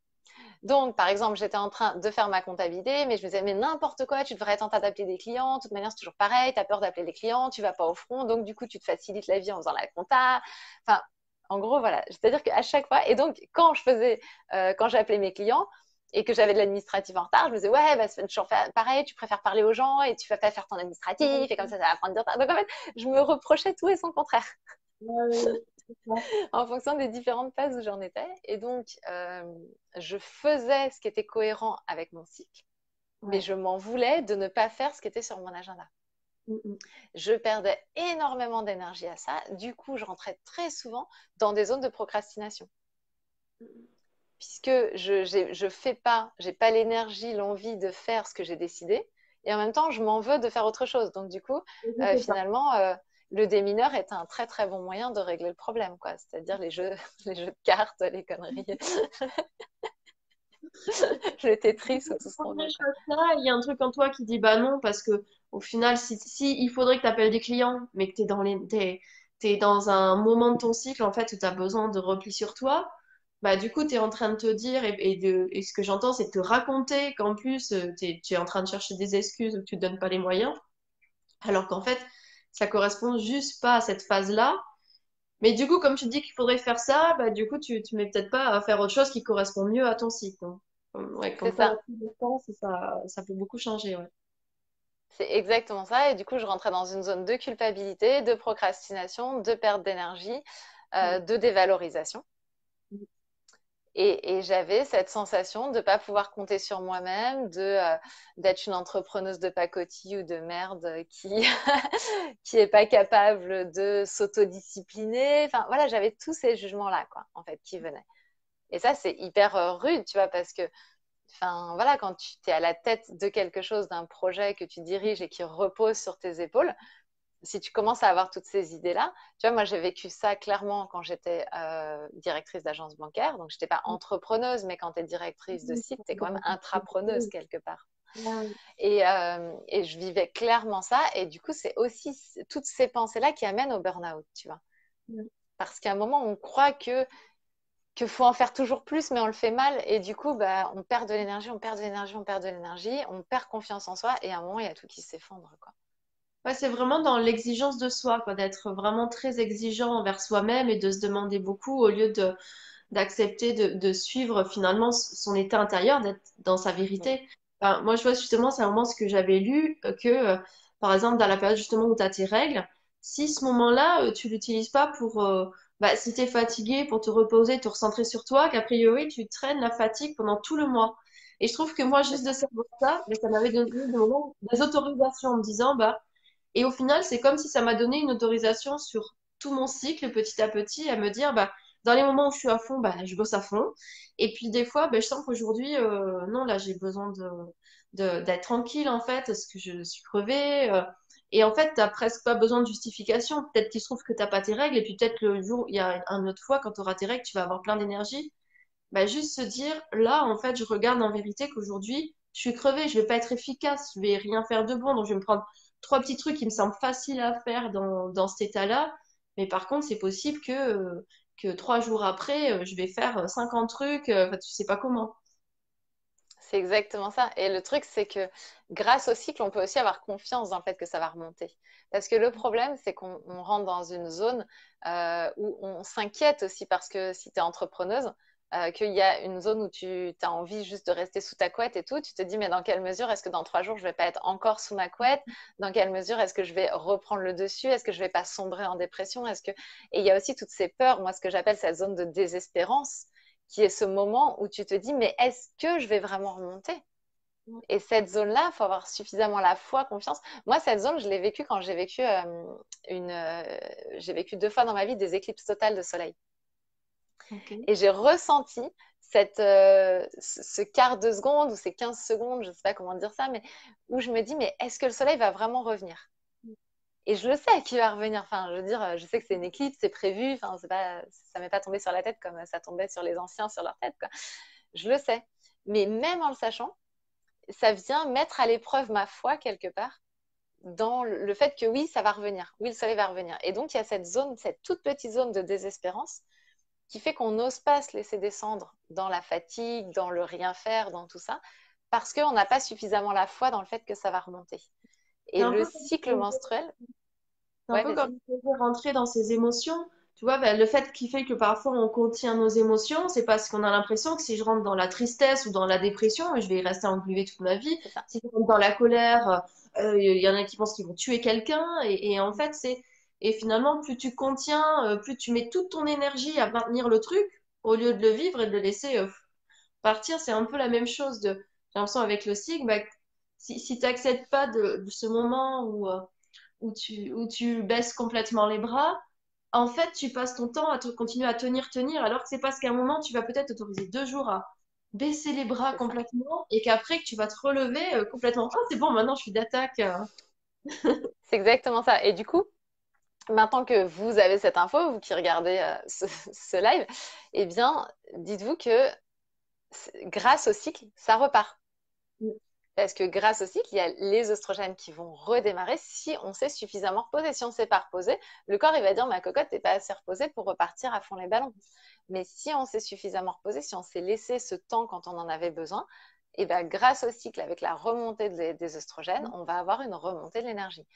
Donc, par exemple, j'étais en train de faire ma comptabilité, mais je me disais, mais n'importe quoi, tu devrais être en train d'appeler des clients. De toute manière, c'est toujours pareil, tu as peur d'appeler les clients, tu vas pas au front. Donc, du coup, tu te facilites la vie en faisant la compta. Enfin, en gros, voilà. C'est-à-dire qu'à chaque fois, et donc, quand je faisais, euh, quand j'appelais mes clients et que j'avais de l'administratif en retard, je me disais, ouais, bah, c'est toujours pareil, tu préfères parler aux gens et tu vas pas faire ton administratif et comme ça, ça va prendre du retard. Donc, en fait, je me reprochais tout et son contraire Ouais. en fonction des différentes phases où j'en étais. Et donc, euh, je faisais ce qui était cohérent avec mon cycle, mais je m'en voulais de ne pas faire ce qui était sur mon agenda. Mhm. Je perdais énormément d'énergie à ça. Du coup, je rentrais très souvent dans des zones de procrastination. Puisque je je fais pas, j'ai pas l'énergie, l'envie de faire ce que j'ai décidé. et en même temps, je m'en veux de faire autre chose. Donc, du coup, euh, finalement, euh, le démineur est un très très bon moyen de régler le problème, quoi. C'est-à-dire les jeux, les jeux de cartes, les conneries. le Tetris ou tout ça. Il y a un truc en toi qui dit bah non, parce que au final, si, il faudrait que tu appelles des clients, mais que tu es dans les, es dans un moment de ton cycle en fait où tu as besoin de repli sur toi, bah du coup tu es en train de te dire et, de, et ce que j'entends c'est de te raconter qu'en plus euh, tu es, en train de chercher des excuses ou que tu te donnes pas les moyens, alors qu'en fait ça correspond juste pas à cette phase-là. Mais du coup, comme tu dis qu'il faudrait faire ça, bah, du coup, tu, tu mets peut-être pas à faire autre chose qui correspond mieux à ton cycle. Ouais, quand ça. ça, ça peut beaucoup changer. Ouais. C'est exactement ça. Et du coup, je rentrais dans une zone de culpabilité, de procrastination, de perte d'énergie, euh, de dévalorisation. Et, j'avais cette sensation de ne pas pouvoir compter sur moi-même, euh, d'être une entrepreneuse de pacotille ou de merde qui qui est pas capable de s'autodiscipliner. Enfin voilà, j'avais tous ces jugements là quoi, en fait, qui venaient. Et ça c'est hyper euh, rude, tu vois, parce que Enfin, voilà, quand tu es à la tête de quelque chose, d'un projet que tu diriges et qui repose sur tes épaules, si tu commences à avoir toutes ces idées-là, tu vois, moi j'ai vécu ça clairement quand j'étais euh, directrice d'agence bancaire. Donc, je n'étais pas mmh. entrepreneuse, mais quand tu es directrice de site, tu es quand même intrapreneuse quelque part. Et, euh, et, je vivais clairement ça. Et du coup, c'est aussi toutes ces pensées-là qui amènent au burn-out, tu vois. Parce qu'à un moment, on croit que qu'il faut en faire toujours plus, mais on le fait mal. Et du coup, bah, on perd de l'énergie, on perd de l'énergie, on perd de l'énergie, on perd confiance en soi. Et à un moment, il y a tout qui s'effondre. Quoi. Ouais, c'est vraiment dans l'exigence de soi, quoi, d'être vraiment très exigeant envers soi-même et de se demander beaucoup au lieu de d'accepter de, de, suivre finalement son état intérieur, d'être dans sa vérité. moi, je vois justement, c'est un moment ce que j'avais lu, euh, que euh, par exemple, dans la période justement où tu as tes règles, si ce moment-là, euh, tu l'utilises pas pour bah, si tu es fatigué pour te reposer, te recentrer sur toi, qu'a priori, tu traînes la fatigue pendant tout le mois. Et je trouve que moi, juste de savoir ça, mais ça m'avait donné des, autorisations en me disant, bah, et au final, c'est comme si ça m'a donné une autorisation sur tout mon cycle, petit à petit, à me dire, bah, dans les moments où je suis à fond, bah, je bosse à fond. Et puis des fois, bah, je sens qu'aujourd'hui, euh, non, là, j'ai besoin de, d'être tranquille, en fait, parce que je suis crevée. Euh, et en fait, tu n'as presque pas besoin de justification. Peut-être qu'il se trouve que tu n'as pas tes règles, et puis peut-être le jour, il y a un autre fois, quand tu auras tes règles, tu vas avoir plein d'énergie. Bah, juste se dire, là, en fait, je regarde en vérité qu'aujourd'hui, je suis crevée, je vais pas être efficace, je vais rien faire de bon, donc je vais me prendre trois petits trucs qui me semblent faciles à faire dans, dans cet état-là. Mais par contre, c'est possible que, que trois jours après, euh, je vais faire 50 trucs, euh, tu sais pas comment. C'est exactement ça. Et le truc, c'est que grâce au cycle, on peut aussi avoir confiance dans le fait que ça va remonter. Parce que le problème, c'est qu'on rentre dans une zone euh, où on s'inquiète aussi parce que si tu es entrepreneuse, euh, qu'il y a une zone où tu as envie juste de rester sous ta couette et tout, tu te dis, mais dans quelle mesure est-ce que dans trois jours, je vais pas être encore sous ma couette? Dans quelle mesure est-ce que je vais reprendre le dessus? Est-ce que je vais pas sombrer en dépression? Est-ce que... Et il y a aussi toutes ces peurs, moi, ce que j'appelle cette zone de désespérance qui est ce moment où tu te dis, mais est-ce que je vais vraiment remonter? Et cette zone-là, il faut avoir suffisamment la foi, confiance. Moi, cette zone, je l'ai vécue quand j'ai vécu euh, une, euh, j'ai vécu deux fois dans ma vie des éclipses totales de soleil. Et j'ai ressenti cette, euh, ce quart de seconde ou ces 15 secondes, je ne sais pas comment dire ça, mais où je me dis, mais est-ce que le soleil va vraiment revenir? Et je le sais qu'il va revenir. Enfin, je veux dire, je sais que c'est une éclipse, c'est prévu. Enfin, pas, ça m'est pas tombé sur la tête comme ça tombait sur les anciens sur leur tête. Je le sais. Mais même en le sachant, ça vient mettre à l'épreuve ma foi quelque part dans le fait que oui, ça va revenir. Oui, le soleil va revenir. Et donc, il y a cette zone, cette toute petite zone de désespérance qui fait qu'on n'ose pas se laisser descendre dans la fatigue, dans le rien faire, dans tout ça, parce qu'on n'a pas suffisamment la foi dans le fait que ça va remonter. Et le cycle menstruel. C'est un peu comme rentrer dans ses émotions. Tu vois, ben, le fait qui fait que parfois on contient nos émotions, c'est parce qu'on a l'impression que si je rentre dans la tristesse ou dans la dépression, je vais y rester engluée toute ma vie. Si je rentre dans la colère, euh, il y en a qui pensent qu'ils vont tuer quelqu'un. Et, en fait, c'est. Et finalement, plus tu contiens, euh, plus tu mets toute ton énergie à maintenir le truc, au lieu de le vivre et de le laisser euh, partir. C'est un peu la même chose de. J'ai l'impression avec le cycle, bah, si, si tu n'acceptes pas de, ce moment où, euh, où, tu, où tu baisses complètement les bras, en fait, tu passes ton temps à te, continuer à tenir, tenir, alors que c'est parce qu'à un moment, tu vas peut-être t'autoriser deux jours à baisser les bras complètement et qu'après que tu vas te relever complètement. Oh, c'est bon, maintenant je suis d'attaque. c'est exactement ça. Et du coup, maintenant que vous avez cette info, vous qui regardez euh, ce, live, eh bien, dites-vous que grâce au cycle, ça repart. Mm. Parce que grâce au cycle, il y a les oestrogènes qui vont redémarrer si on s'est suffisamment reposé. Si on ne s'est pas reposé, le corps il va dire ma cocotte n'est pas assez reposée pour repartir à fond les ballons. Mais si on s'est suffisamment reposé, si on s'est laissé ce temps quand on en avait besoin, et eh ben, grâce au cycle, avec la remontée des, des oestrogènes, on va avoir une remontée de l'énergie.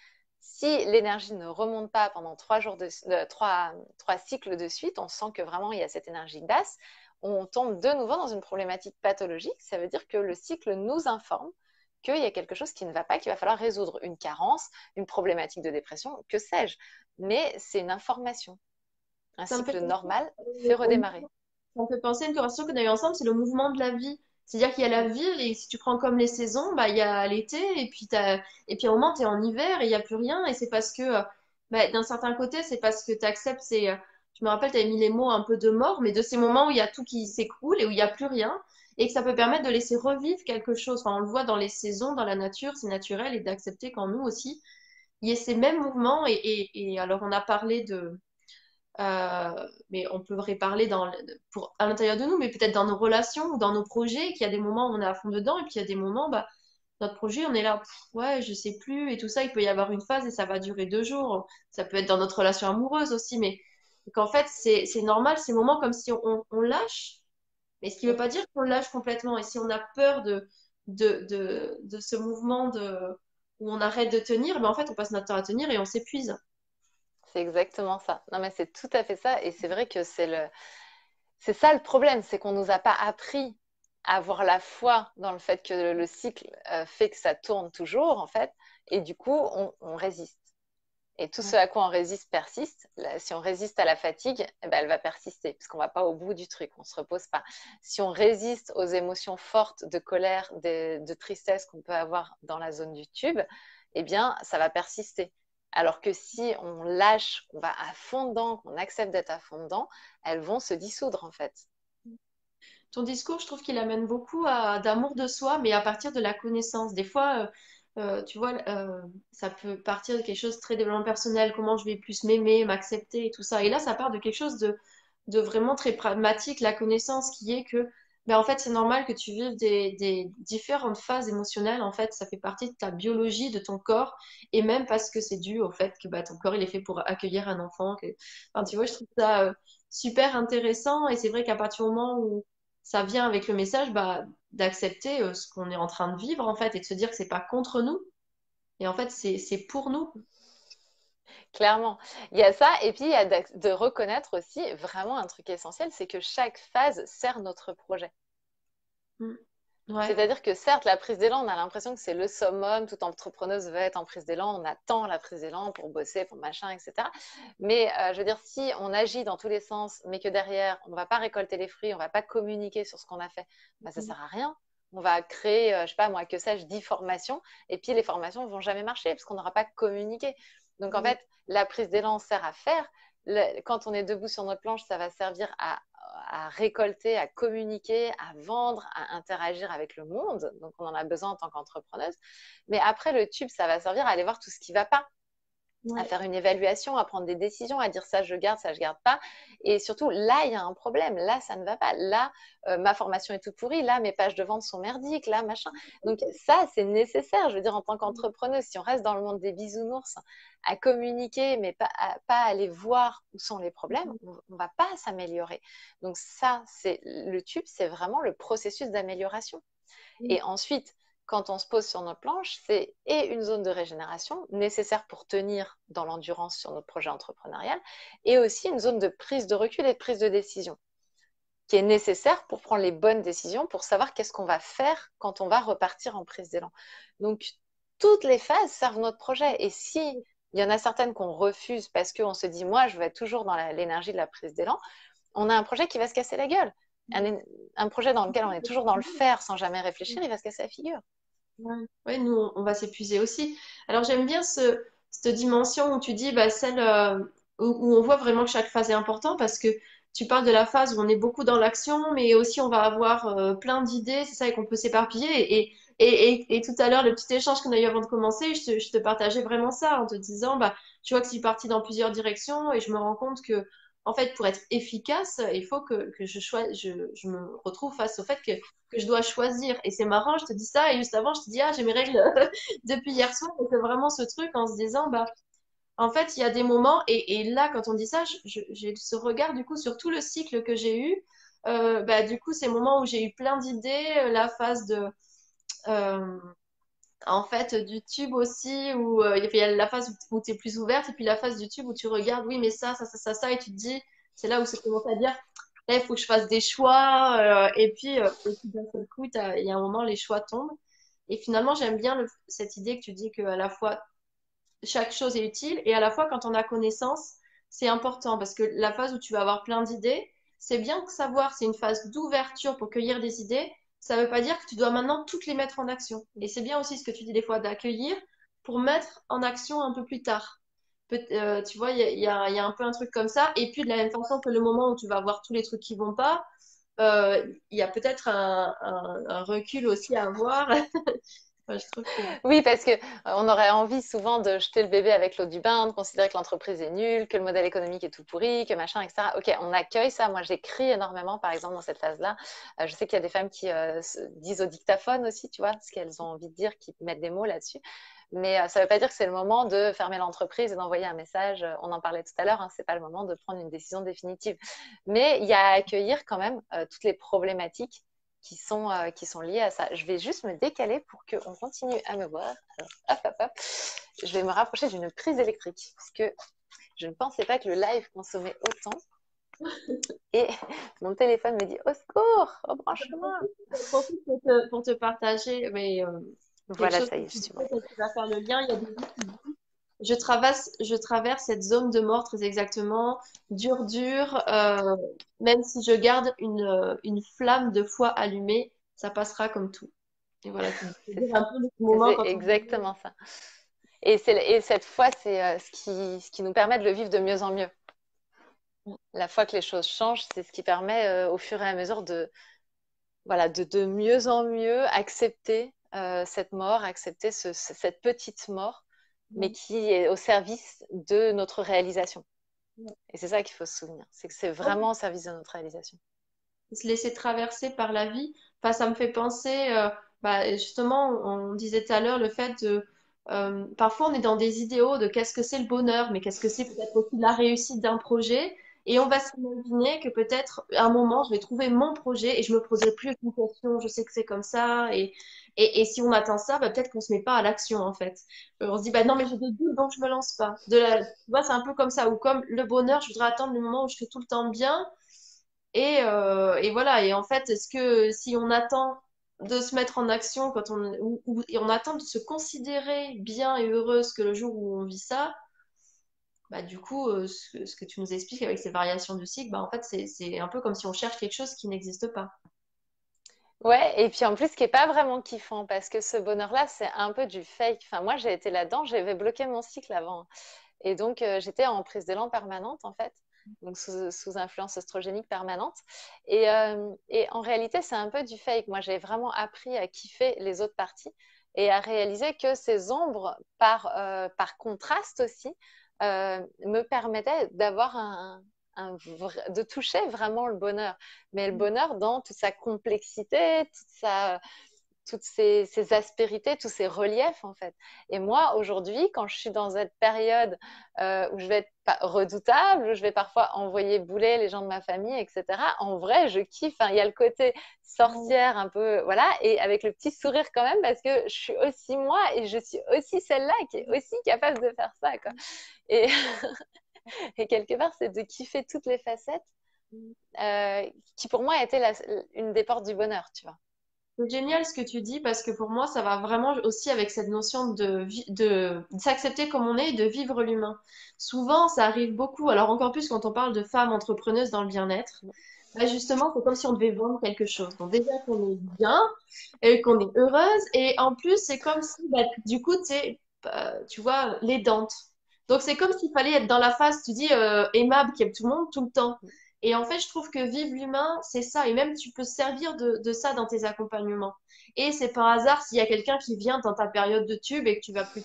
Si l'énergie ne remonte pas pendant trois, jours de, trois, trois cycles de suite, on sent que vraiment il y a cette énergie basse, on tombe de nouveau dans une problématique pathologique. Ça veut dire que le cycle nous informe qu'il y a quelque chose qui ne va pas, qu'il va falloir résoudre une carence, une problématique de dépression, que sais-je. Mais c'est une information. Un cycle normal fait redémarrer. Me fait penser à une conversation qu'on a eue ensemble, c'est le mouvement de la vie. C'est-à-dire qu'il y a la vie, et si tu prends comme les saisons, bah, il y a l'été, et puis, et puis un moment, tu en hiver, et il n'y a plus rien, et c'est parce que, bah, d'un certain côté, c'est parce que tu acceptes ces... Je me rappelle, tu mis les mots un peu de mort, mais de ces moments où il y a tout qui s'écroule et où il n'y a plus rien, et que ça peut permettre de laisser revivre quelque chose. Enfin, on le voit dans les saisons, dans la nature, c'est naturel, et d'accepter qu'en nous aussi, il y ait ces mêmes mouvements. Et, et, alors, on a parlé de. Euh, mais on peut réparler dans, à l'intérieur de nous, mais peut-être dans nos relations ou dans nos projets, qu'il y a des moments où on est à fond dedans, et puis il y a des moments, bah, notre projet, on est là, ouais, je sais plus, et tout ça, il peut y avoir une phase et ça va durer deux jours. Ça peut être dans notre relation amoureuse aussi, mais qu'en fait, c'est normal, ces moments comme si on, lâche mais ce qui ne veut pas dire qu'on lâche complètement. Et si on a peur de, de, de, de ce mouvement de, où on arrête de tenir, ben en fait, on passe notre temps à tenir et on s'épuise. C'est exactement ça. Non, mais c'est tout à fait ça. Et c'est vrai que c'est le... C'est ça le problème, c'est qu'on ne nous a pas appris à avoir la foi dans le fait que le cycle euh, fait que ça tourne toujours, en fait. Et du coup, on, on résiste. Et tout ce à quoi on résiste persiste. si on résiste à la fatigue, eh ben, elle va persister, puisqu'on ne va pas au bout du truc, on ne se repose pas. Si on résiste aux émotions fortes de colère, de, tristesse qu'on peut avoir dans la zone du tube, eh bien, ça va persister. Alors que si on lâche, qu'on va à fond dedans, qu'on accepte d'être à fond dedans, elles vont se dissoudre en fait. Ton discours, je trouve qu'il amène beaucoup d'amour de soi, mais à partir de la connaissance. Des fois, euh, euh, tu vois, euh, ça peut partir de quelque chose de très développement personnel, comment je vais plus m'aimer, m'accepter et tout ça. Et là, ça part de quelque chose de vraiment très pragmatique, la connaissance qui est que, ben, en fait, c'est normal que tu vives des, différentes phases émotionnelles. En fait, ça fait partie de ta biologie, de ton corps, et même parce que c'est dû au fait que ben, ton corps, il est fait pour accueillir un enfant. Enfin, tu vois, je trouve ça euh, super intéressant, et c'est vrai qu'à partir du moment où ça vient avec le message, bah, d'accepter euh, ce qu'on est en train de vivre, en fait, et de se dire que c'est pas contre nous. Et en fait, c'est pour nous. Clairement. Il y a ça, et puis il y a de reconnaître aussi vraiment un truc essentiel, c'est que chaque phase sert notre projet. Mm. C'est-à-dire que certes, la prise d'élan, on a l'impression que c'est le summum, toute entrepreneuse veut être en prise d'élan, on attend la prise d'élan pour bosser, pour machin, etc. Mais euh, je veux dire, si on agit dans tous les sens, mais que derrière, on ne va pas récolter les fruits, on ne va pas communiquer sur ce qu'on a fait, bah, ça ne mm. sert à rien. On va créer, je euh, je sais pas moi, que sais-je, 10 formations, et puis les formations ne vont jamais marcher parce qu'on n'aura pas communiqué. Donc en mm. fait, la prise d'élan sert à faire. quand on est debout sur notre planche, ça va servir à à récolter, à communiquer, à vendre, à interagir avec le monde. Donc, on en a besoin en tant qu'entrepreneuse. Mais après, le tube, ça va servir à aller voir tout ce qui ne va pas à faire une évaluation, à prendre des décisions, à dire ça je garde, ça je garde pas. Et surtout, là, il y a un problème. Là, ça ne va pas. Là, euh, ma formation est toute pourrie. Là, mes pages de vente sont merdiques. Là, machin. Donc, ça, c'est nécessaire. Je veux dire, en tant qu'entrepreneuse, si on reste dans le monde des bisounours, à communiquer, mais pas, à, pas aller voir où sont les problèmes, on ne va pas s'améliorer. Donc, ça, c'est le tube, c'est vraiment le processus d'amélioration. Et ensuite, quand on se pose sur notre planche, c'est et une zone de régénération nécessaire pour tenir dans l'endurance sur notre projet entrepreneurial, et aussi une zone de prise de recul et de prise de décision qui est nécessaire pour prendre les bonnes décisions, pour savoir qu'est-ce qu'on va faire quand on va repartir en prise d'élan. Donc, toutes les phases servent notre projet. Et si il y en a certaines qu'on refuse parce qu'on se dit, moi, je vais être toujours dans l'énergie de la prise d'élan, on a un projet qui va se casser la gueule. Un, projet dans lequel on est toujours dans le faire sans jamais réfléchir, il va se casser la figure. Oui, nous, on va s'épuiser aussi. Alors, j'aime bien ce, cette dimension où tu dis, bah, celle euh, où, on voit vraiment que chaque phase est importante parce que tu parles de la phase où on est beaucoup dans l'action, mais aussi on va avoir euh, plein d'idées, c'est ça, et qu'on peut s'éparpiller. Et, et, et, tout à l'heure, le petit échange qu'on a eu avant de commencer, je te, je partageais vraiment ça en te disant, bah, tu vois que c'est parti dans plusieurs directions et je me rends compte que en fait, pour être efficace, il faut que, je, me retrouve face au fait que, je dois choisir. Et c'est marrant, je te dis ça, et juste avant, je te dis, ah, j'ai mes règles depuis hier soir. c'est vraiment ce truc en se disant, bah, en fait, il y a des moments, et, et là, quand on dit ça, j'ai ce regard, du coup, sur tout le cycle que j'ai eu. Euh, bah, du coup, ces moments où j'ai eu plein d'idées, euh, la phase de. Euh, en fait, du tube aussi, où euh, il y a la phase où, tu es plus ouverte, et puis la phase du tube où tu regardes, oui, mais ça, ça, ça, ça, ça, et tu te dis, c'est là où ça commence à dire, il faut que je fasse des choix, euh, et puis, euh, d'un seul coup, il y a un moment, les choix tombent. Et finalement, j'aime bien cette idée que tu dis qu'à la fois, chaque chose est utile, et à la fois, quand on a connaissance, c'est important, parce que la phase où tu vas avoir plein d'idées, c'est bien que savoir, c'est une phase d'ouverture pour cueillir des idées, ça ne veut pas dire que tu dois maintenant toutes les mettre en action. Et c'est bien aussi ce que tu dis des fois d'accueillir pour mettre en action un peu plus tard. Euh, tu vois, il y a, un peu un truc comme ça. Et puis de la même façon que le moment où tu vas voir tous les trucs qui vont pas, euh, il y a peut-être un, recul aussi à avoir Oui, parce que euh, on aurait envie souvent de jeter le bébé avec l'eau du bain, de considérer que l'entreprise est nulle, que le modèle économique est tout pourri, que machin, etc. Ok, on accueille ça. Moi, j'écris énormément, par exemple, dans cette phase-là. Euh, je sais qu'il y a des femmes qui euh, disent au dictaphone aussi, tu vois, ce qu'elles ont envie de dire, qui mettent des mots là-dessus. Mais ça ne veut pas dire que c'est le moment de fermer l'entreprise et d'envoyer un message. On en parlait tout à l'heure, hein, ce n'est pas le moment de prendre une décision définitive. Mais il y a à accueillir quand même toutes les problématiques qui sont, euh, qui sont liées à ça. Je vais juste me décaler pour qu'on continue à me voir. hop, hop, hop. Je vais me rapprocher d'une prise électrique parce que je ne pensais pas que le live consommait autant. Et mon téléphone me dit au secours, rebranche-moi. Pour, pour te partager, mais euh, voilà, ça y est, je suis Tu vas faire le lien. Il y a des je traverse, je traverse cette zone de mort très exactement, dur, dur. Euh, même si je garde une, euh, une flamme de foi allumée, ça passera comme tout. Et voilà, c'est un peu le moment. exactement ça. Et, et, cette foi, c'est euh, ce, qui, ce qui nous permet de le vivre de mieux en mieux. La fois que les choses changent, c'est ce qui permet au fur et à mesure de, voilà, de, de mieux en mieux accepter cette mort, accepter ce, cette petite mort mais qui est au service de notre réalisation. Et c'est ça qu'il faut se souvenir, c'est que c'est vraiment au service de notre réalisation. Se laisser traverser par la vie, enfin, ça me fait penser, euh, bah, justement, on disait tout à l'heure le fait de, euh, parfois on est dans des idéaux de qu'est-ce que c'est le bonheur, mais qu'est-ce que c'est peut-être aussi la réussite d'un projet. Et on va s'imaginer que peut-être à un moment, je vais trouver mon projet et je me poserai plus une question, je sais que c'est comme ça. Et, et, si on attend ça, bah, peut-être qu'on se met pas à l'action en fait. Euh, on se dit, bah non, mais j'ai des doutes, donc je me lance pas. Tu vois, c'est un peu comme ça. Ou comme le bonheur, je voudrais attendre le moment où je fais tout le temps bien. Et, euh, et voilà. Et en fait, est-ce que si on attend de se mettre en action quand on, ou, on attend de se considérer bien et heureuse que le jour où on vit ça, bah, du coup, euh, ce, que tu nous expliques avec ces variations du cycle, bah, en fait, c'est un peu comme si on cherche quelque chose qui n'existe pas. Ouais, et puis en plus, ce qui n'est pas vraiment kiffant, parce que ce bonheur-là, c'est un peu du fake. Enfin, moi, j'ai été là-dedans, j'avais bloqué mon cycle avant. Et donc, euh, j'étais en prise d'élan permanente, en fait, donc sous, influence oestrogénique permanente. Et, euh, et en réalité, c'est un peu du fake. Moi, j'ai vraiment appris à kiffer les autres parties et à réaliser que ces ombres, par, par contraste aussi, euh, me permettait d'avoir un, de toucher vraiment le bonheur. Mais le mm. bonheur dans toute sa complexité, toute sa, toutes ces, aspérités, tous ces reliefs en fait. Et moi aujourd'hui, quand je suis dans cette période euh, où je vais être redoutable, où je vais parfois envoyer bouler les gens de ma famille, etc. En vrai, je kiffe. Hein. Il y a le côté sorcière un peu, voilà, et avec le petit sourire quand même parce que je suis aussi moi et je suis aussi celle-là qui est aussi capable de faire ça, quoi. Et, et quelque part, c'est de kiffer toutes les facettes euh, qui pour moi été une des portes du bonheur, tu vois. C'est génial ce que tu dis parce que pour moi, ça va vraiment aussi avec cette notion de, de, s'accepter comme on est et de vivre l'humain. Souvent, ça arrive beaucoup, alors encore plus quand on parle de femmes entrepreneuses dans le bien-être. Bah justement, c'est comme si on devait vendre quelque chose. Donc déjà qu'on est bien, et qu'on est heureuse, et en plus, c'est comme si, bah, du coup, bah, tu vois, les dentes. Donc c'est comme s'il fallait être dans la phase, tu dis, euh, aimable, qui aime tout le monde tout le temps. Et en fait, je trouve que vivre l'humain, c'est ça. Et même, tu peux servir de, ça dans tes accompagnements. Et c'est par hasard s'il y a quelqu'un qui vient dans ta période de tube et que tu vas plus.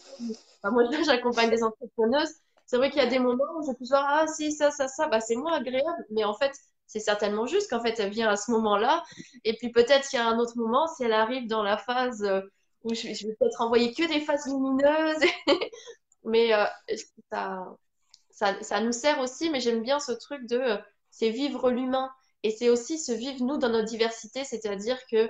Moi, j'accompagne des entrepreneuses. C'est vrai qu'il y a des moments où je peux voir, ah, si, ça, ça, ça, bah, c'est moins agréable. Mais en fait, c'est certainement juste qu'en fait, elle vient à ce moment-là. Et puis peut-être qu'il y a un autre moment, si elle arrive dans la phase euh, où je, vais peut-être envoyer que des phases lumineuses. mais euh, ça, ça, ça, nous sert aussi. Mais j'aime bien ce truc de, euh, c'est vivre l'humain. Et c'est aussi se vivre, nous, dans notre diversité. C'est-à-dire que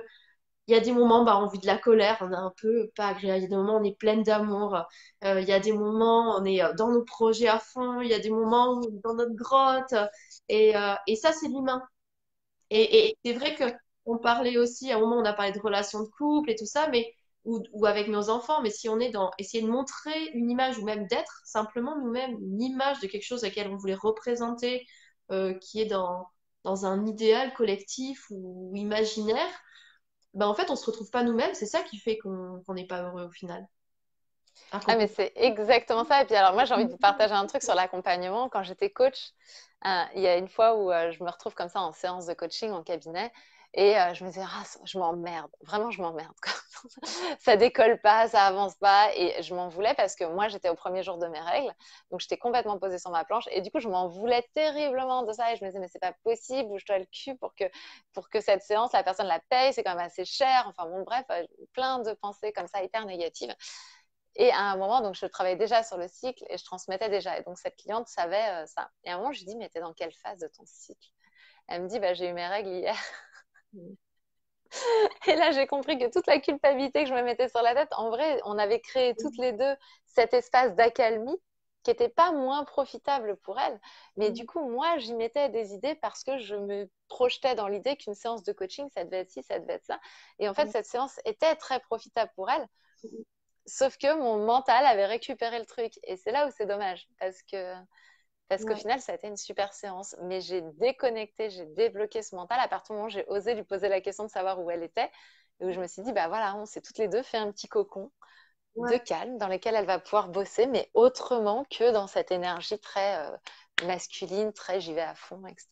il y a des moments, bah, on vit de la colère, on est un peu pas agréable. Il y a des moments, on est pleine d'amour. Euh, il y a des moments, on est dans nos projets à fond. Il y a des moments, où on est dans notre grotte. Et, et ça, c'est l'humain. Et, c'est vrai que on parlait aussi, à un moment, on a parlé de relations de couple et tout ça, mais ou, ou avec nos enfants. Mais si on est dans essayer de montrer une image ou même d'être simplement nous-mêmes une image de quelque chose à laquelle on voulait représenter, qui est dans, dans un idéal collectif ou imaginaire ben en fait, on se retrouve pas nous-mêmes. C'est ça qui fait qu'on n'est pas heureux au final. Ah, mais c'est exactement ça. Et puis, alors, moi, j'ai envie de vous partager un truc sur l'accompagnement. Quand j'étais coach, euh, il y a une fois où euh, je me retrouve comme ça en séance de coaching en cabinet et euh, je me disais, ah, je m'emmerde, vraiment, je m'emmerde. ça décolle pas, ça avance pas. Et je m'en voulais parce que moi, j'étais au premier jour de mes règles. Donc, j'étais complètement posée sur ma planche. Et du coup, je m'en voulais terriblement de ça. Et je me disais, mais c'est pas possible, bouge-toi le cul pour que, pour que cette séance, la personne la paye. C'est quand même assez cher. Enfin, bon, bref, euh, plein de pensées comme ça, hyper négatives. Et à un moment, donc je travaillais déjà sur le cycle et je transmettais déjà. Et donc cette cliente savait euh, ça. Et à un moment, je lui dis, mais t'es dans quelle phase de ton cycle? Elle me dit, bah, j'ai eu mes règles hier. Et là, j'ai compris que toute la culpabilité que je me mettais sur la tête, en vrai, on avait créé toutes les deux cet espace d'accalmie qui n'était pas moins profitable pour elle. Mais du coup, moi, j'y mettais des idées parce que je me projetais dans l'idée qu'une séance de coaching, ça devait être ci, ça devait être ça. Et en fait, cette séance était très profitable pour elle. Sauf que mon mental avait récupéré le truc. Et c'est là où c'est dommage. Parce que parce qu'au final, ça a été une super séance. Mais j'ai déconnecté, j'ai débloqué ce mental à partir du moment où j'ai osé lui poser la question de savoir où elle était. Et où je me suis dit, bah voilà, on s'est toutes les deux fait un petit cocon de calme dans lequel elle va pouvoir bosser, mais autrement que dans cette énergie très euh, masculine, très j'y vais à fond, etc.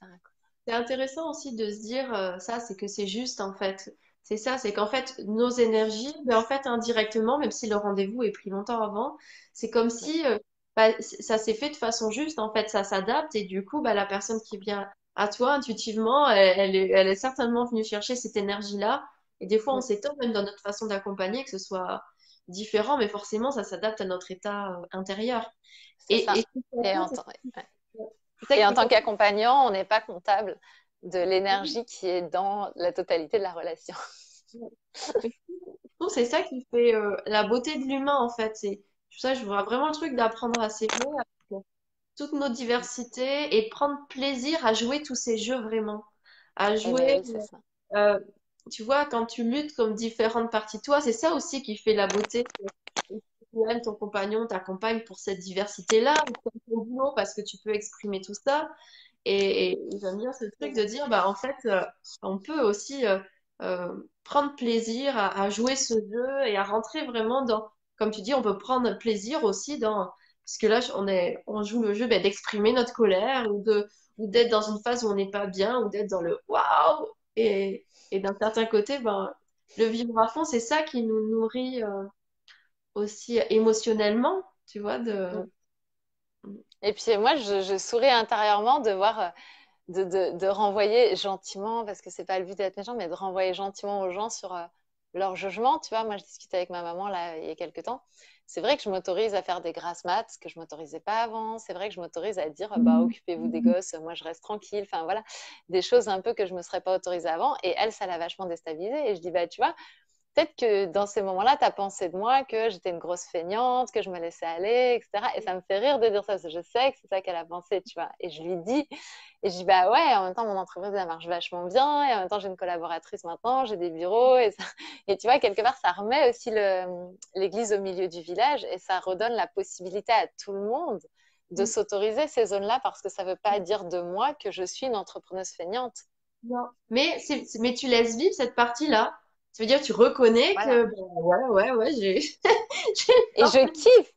C'est intéressant aussi de se dire euh, ça, c'est que c'est juste en fait. C'est ça, c'est qu'en fait, nos énergies, ben, en fait, indirectement, même si le rendez-vous est pris longtemps avant, c'est comme si euh, bah, ça s'est fait de façon juste, en fait, ça s'adapte et du coup, bah, la personne qui vient à toi intuitivement, elle, est, elle est, certainement venue chercher cette énergie-là. Et des fois, on s'étonne même dans notre façon d'accompagner que ce soit différent, mais forcément, ça s'adapte à notre état euh, intérieur. Et, et, en, tant qu'accompagnant, on n'est pas comptable de l'énergie qui est dans la totalité de la relation. c'est ça qui fait euh, la beauté de l'humain, en fait. C'est ça, je vois vraiment le truc d'apprendre à s'aimer avec toute notre diversité et prendre plaisir à jouer tous ces jeux vraiment. À eh ben jouer, euh, tu vois, quand tu luttes comme différentes parties de toi, c'est ça aussi qui fait la beauté. Tu aimes ton compagnon, t'accompagne pour cette diversité-là, ton boulot parce que tu peux exprimer tout ça. Et, j'aime bien ce truc de dire, bah, en fait, euh, on peut aussi euh, prendre plaisir à, à, jouer ce jeu et à rentrer vraiment dans, comme tu dis, on peut prendre plaisir aussi dans. Parce que là, on, joue le jeu ben, d'exprimer notre colère ou d'être dans une phase où on n'est pas bien ou d'être dans le waouh. Et, d'un certain côté, ben, le vivre à fond, c'est ça qui nous nourrit euh, aussi émotionnellement, tu vois. De... Et puis moi, je, souris intérieurement de voir. Euh, de, renvoyer gentiment, parce que c'est pas le but d'être méchant, mais de renvoyer gentiment aux gens sur, euh, leur jugement. Tu vois, moi, je discutais avec ma maman là il y a quelques temps. C'est vrai que je m'autorise à faire des grasses maths que je m'autorisais pas avant. C'est vrai que je m'autorise à dire bah mmh. occupez-vous des gosses, moi je reste tranquille. Enfin voilà, des choses un peu que je me serais pas autorisée avant. Et elle, ça l'a vachement déstabilisée. Et je dis bah tu vois, peut-être que dans ces moments-là, tu as pensé de moi que j'étais une grosse feignante, que je me laissais aller, etc. Et ça me fait rire de dire ça, parce que je sais que c'est ça qu'elle a pensé, tu vois. Et je lui dis, et je dis, bah ouais, en même temps, mon entreprise, elle marche vachement bien, et en même temps, j'ai une collaboratrice maintenant, j'ai des bureaux, et, et tu vois, quelque part, ça remet aussi l'église au milieu du village, et ça redonne la possibilité à tout le monde de mm. s'autoriser ces zones-là, parce que ça ne veut pas dire de moi que je suis une entrepreneuse feignante. Non, mais, mais tu laisses vivre cette partie-là ça veut dire tu reconnais que ouais, ouais, ouais, j'ai. Et je kiffe.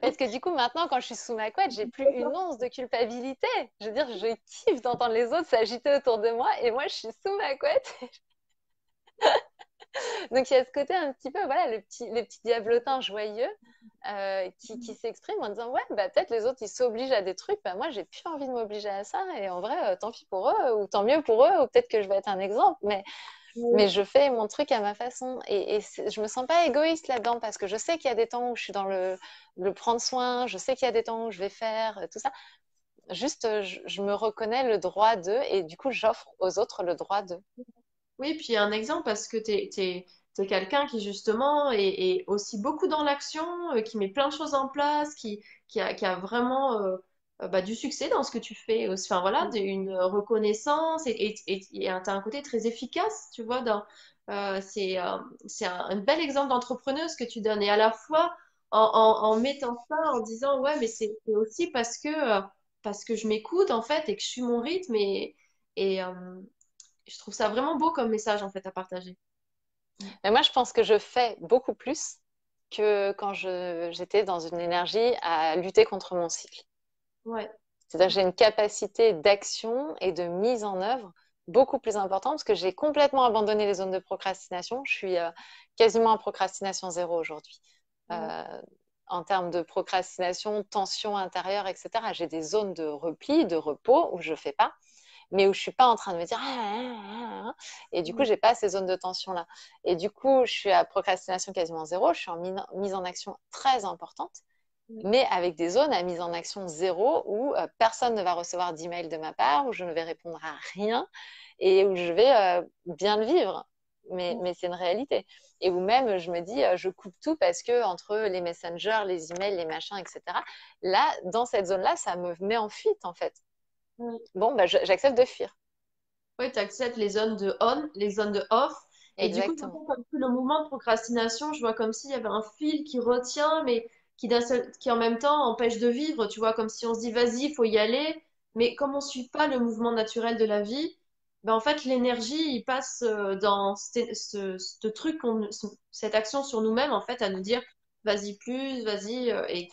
Parce que du coup, maintenant, quand je suis sous ma couette, j'ai plus une once de culpabilité. Je veux dire, je kiffe d'entendre les autres s'agiter autour de moi et moi, je suis sous ma couette. Donc il y a ce côté un petit peu, voilà, le petit, les petits diablotins joyeux euh, qui, qui s'expriment en disant ouais, bah, peut-être les autres ils s'obligent à des trucs, bah, moi j'ai plus envie de m'obliger à ça et en vrai, euh, tant pis pour eux ou tant mieux pour eux ou peut-être que je vais être un exemple, mais mais je fais mon truc à ma façon et, et je me sens pas égoïste là-dedans parce que je sais qu'il y a des temps où je suis dans le, le prendre soin, je sais qu'il y a des temps où je vais faire euh, tout ça. Juste, euh, je, je me reconnais le droit d'eux et du coup, j'offre aux autres le droit d'eux. Oui, puis un exemple parce que tu es, quelqu'un qui justement est, aussi beaucoup dans l'action, euh, qui met plein de choses en place, qui, qui, a, qui a vraiment euh, bah, du succès dans ce que tu fais. Enfin voilà, mm. une reconnaissance et tu as un côté très efficace, tu vois. Euh, c'est c'est un, bel exemple d'entrepreneuse que tu donnes. Et à la fois, en, en, mettant ça, en disant, ouais, mais c'est aussi parce que, parce que je m'écoute, en fait, et que je suis mon rythme. Et, et je trouve ça vraiment beau comme message, en fait, à partager. Mais moi, je pense que je fais beaucoup plus que quand j'étais dans une énergie à lutter contre mon cycle. C'est-à-dire que j'ai une capacité d'action et de mise en œuvre beaucoup plus importante parce que j'ai complètement abandonné les zones de procrastination. Je suis euh, quasiment en procrastination zéro aujourd'hui. Euh, en termes de procrastination, tension intérieure, etc. J'ai des zones de repli, de repos où je ne fais pas, mais où je ne suis pas en train de me dire ah, ah, ah, et du coup, je n'ai pas ces zones de tension là. Et du coup, je suis à procrastination quasiment zéro. Je suis en mise en action très importante mais avec des zones à mise en action zéro où euh, personne ne va recevoir d'email de ma part, où je ne vais répondre à rien et où je vais euh, bien le vivre. Mais, mais c'est une réalité. Et où même, je me dis, euh, je coupe tout parce que entre les messengers, les emails, les machins, etc., là, dans cette zone-là, ça me met en fuite, en fait. Bon, bah, j'accepte de fuir. Oui, tu acceptes les zones de on, les zones de off. Et du coup, comme le mouvement de procrastination, je vois comme s'il y avait un fil qui retient, mais qui, qui en même temps empêche de vivre, tu vois, comme si on se dit vas-y, il faut y aller, mais comme on ne suit pas le mouvement naturel de la vie, ben en fait l'énergie il passe euh, dans ce, truc, cette action sur nous-mêmes en fait à nous dire vas-y plus, vas-y euh, et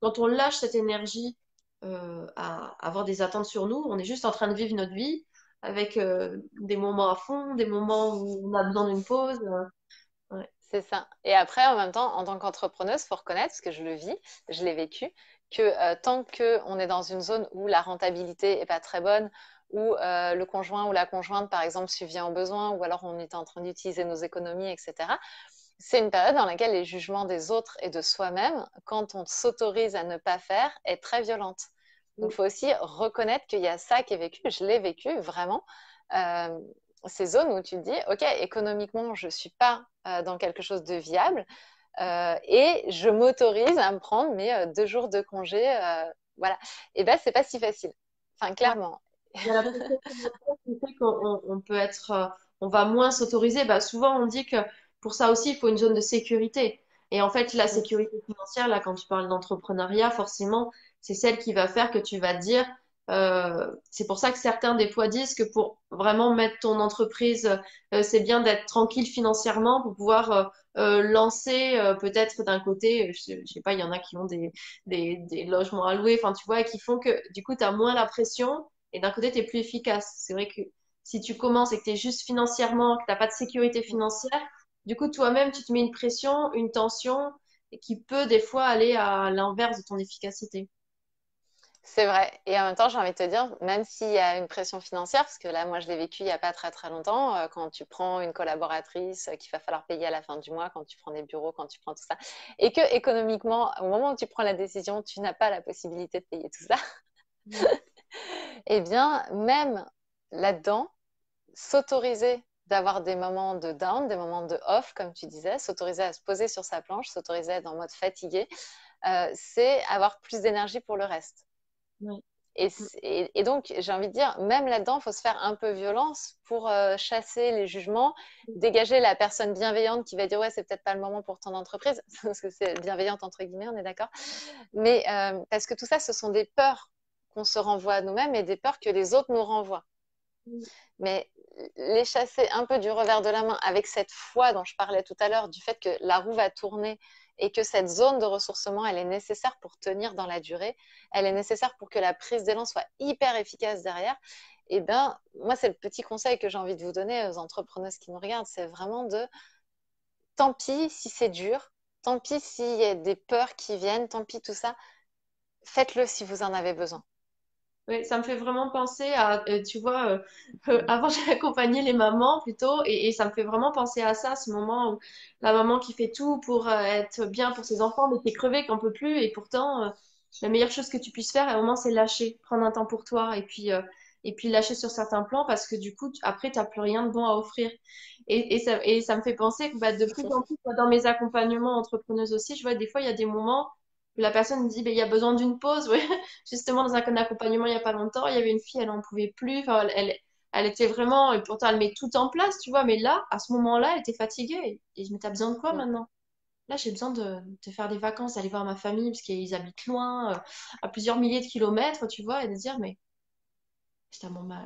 quand on lâche cette énergie euh, à avoir des attentes sur nous, on est juste en train de vivre notre vie avec des moments à fond, des moments où on a besoin d'une pause. C'est ça. Et après, en même temps, en tant qu'entrepreneuse, il faut reconnaître, parce que je le vis, je l'ai vécu, que euh, tant qu'on est dans une zone où la rentabilité n'est pas très bonne, où euh, le conjoint ou la conjointe, par exemple, subvient aux besoins, ou alors on est en train d'utiliser nos économies, etc., c'est une période dans laquelle les jugements des autres et de soi-même, quand on s'autorise à ne pas faire, est très violente. Donc, il faut aussi reconnaître qu'il y a ça qui est vécu. Je l'ai vécu vraiment. Euh, ces zones où tu te dis, OK, économiquement, je ne suis pas euh, dans quelque chose de viable euh, et je m'autorise à me prendre mes euh, deux jours de congé. voilà. Et bien, c'est pas si facile. Enfin, clairement. On, peut être, on va moins s'autoriser. Bah, souvent, on dit que pour ça aussi, il faut une zone de sécurité. Et en fait, la sécurité financière, là, quand tu parles d'entrepreneuriat, forcément, c'est celle qui va faire que tu vas te dire, euh, c'est pour ça que certains des fois disent que pour vraiment mettre ton entreprise, euh, c'est bien d'être tranquille financièrement pour pouvoir euh, lancer peut-être d'un côté, je sais, sais, pas, il y en a qui ont des, des, des logements à louer, enfin tu vois, qui font que du coup tu as moins la pression et d'un côté tu es plus efficace. C'est vrai que si tu commences et que tu es juste financièrement, que tu n'as pas de sécurité financière, du coup toi-même tu te mets une pression, une tension qui peut des fois aller à l'inverse de ton efficacité. C'est vrai. Et en même temps, j'ai envie de te dire, même s'il y a une pression financière, parce que là, moi, je l'ai vécu il n'y a pas très très longtemps, euh, quand tu prends une collaboratrice qu'il va falloir payer à la fin du mois, quand tu prends des bureaux, quand tu prends tout ça, et que économiquement, au moment où tu prends la décision, tu n'as pas la possibilité de payer tout ça, eh bien, même là-dedans, s'autoriser d'avoir des moments de down, des moments de off, comme tu disais, s'autoriser à se poser sur sa planche, s'autoriser à être en mode fatigué, euh, c'est avoir plus d'énergie pour le reste. Et, donc, j'ai envie de dire, même là-dedans, il faut se faire un peu violence pour euh, chasser les jugements, dégager la personne bienveillante qui va dire, ouais, c'est peut-être pas le moment pour ton entreprise, parce que c'est bienveillante entre guillemets, on est d'accord. Mais euh, parce que tout ça, ce sont des peurs qu'on se renvoie à nous-mêmes et des peurs que les autres nous renvoient. Mais les chasser un peu du revers de la main avec cette foi dont je parlais tout à l'heure, du fait que la roue va tourner et que cette zone de ressourcement, elle est nécessaire pour tenir dans la durée, elle est nécessaire pour que la prise d'élan soit hyper efficace derrière, et eh bien, moi, c'est le petit conseil que j'ai envie de vous donner aux entrepreneuses qui nous regardent, c'est vraiment de, tant pis si c'est dur, tant pis s'il y a des peurs qui viennent, tant pis tout ça, faites-le si vous en avez besoin. Oui, ça me fait vraiment penser à, euh, tu vois, euh, euh, avant j'ai accompagné les mamans plutôt, et, et, ça me fait vraiment penser à ça, ce moment où la maman qui fait tout pour être bien pour ses enfants, mais qui est crevée, qu'on peut plus, et pourtant, la meilleure chose que tu puisses faire, à un moment, c'est lâcher, prendre un temps pour toi, et puis, et puis lâcher sur certains plans, parce que du coup, après, tu n'as plus rien de bon à offrir. Et, et, ça, et ça me fait penser que bah, de plus en plus, dans mes accompagnements entrepreneuses aussi, je vois des fois, il y a des moments la personne dit, ben, il y a besoin d'une pause. Ouais. Justement, dans un accompagnement il n'y a pas longtemps, il y avait une fille, elle n'en pouvait plus. Enfin, elle, elle était vraiment, et pourtant elle met tout en place, tu vois. Mais là, à ce moment-là, elle était fatiguée. Et je me t'as besoin de quoi maintenant? Là, j'ai besoin de, de, faire des vacances, d'aller voir ma famille, parce qu'ils habitent loin, euh, à plusieurs milliers de kilomètres, tu vois, et de dire, mais putain, bon, bah,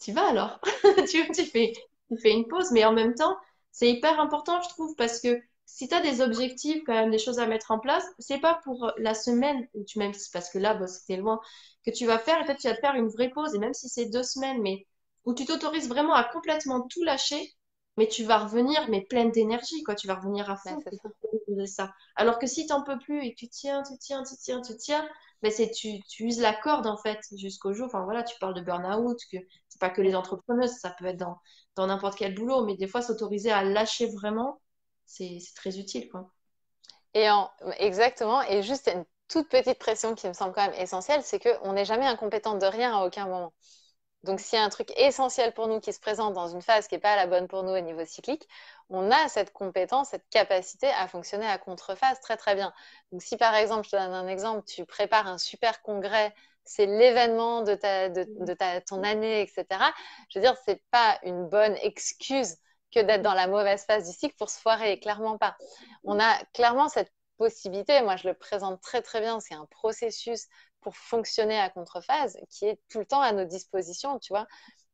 tu vas alors tu, tu, fais, tu fais une pause, mais en même temps, c'est hyper important, je trouve, parce que si tu as des objectifs, quand même, des choses à mettre en place, c'est pas pour la semaine, où tu, même parce que là, c'était loin, que tu vas faire, en fait, tu vas te faire une vraie pause, et même si c'est deux semaines, mais où tu t'autorises vraiment à complètement tout lâcher, mais tu vas revenir, mais pleine d'énergie, quoi, tu vas revenir à fond. ça. Alors que si tu n'en peux plus et que tu tiens, tu tiens, tu tiens, tu tiens, ben c'est tu, tu uses la corde, en fait, jusqu'au jour. Enfin, voilà, tu parles de burn-out, que c'est pas que les entrepreneuses, ça peut être dans, dans n'importe quel boulot, mais des fois, s'autoriser à lâcher vraiment, c'est très utile. Quoi. Exactement. Et juste une toute petite pression qui me semble quand même essentielle, c'est qu'on n'est jamais incompétent de rien à aucun moment. Donc, s'il y a un truc essentiel pour nous qui se présente dans une phase qui n'est pas la bonne pour nous au niveau cyclique, on a cette compétence, cette capacité à fonctionner à contre-phase très très bien. Donc, si par exemple, je te donne un exemple, tu prépares un super congrès, c'est l'événement de, ta, de, de ta, ton année, etc. Je veux dire, c'est pas une bonne excuse que d'être dans la mauvaise phase du cycle pour se foirer, clairement pas. On a clairement cette possibilité, moi je le présente très très bien, c'est un processus pour fonctionner à contre-phase qui est tout le temps à nos dispositions, tu vois.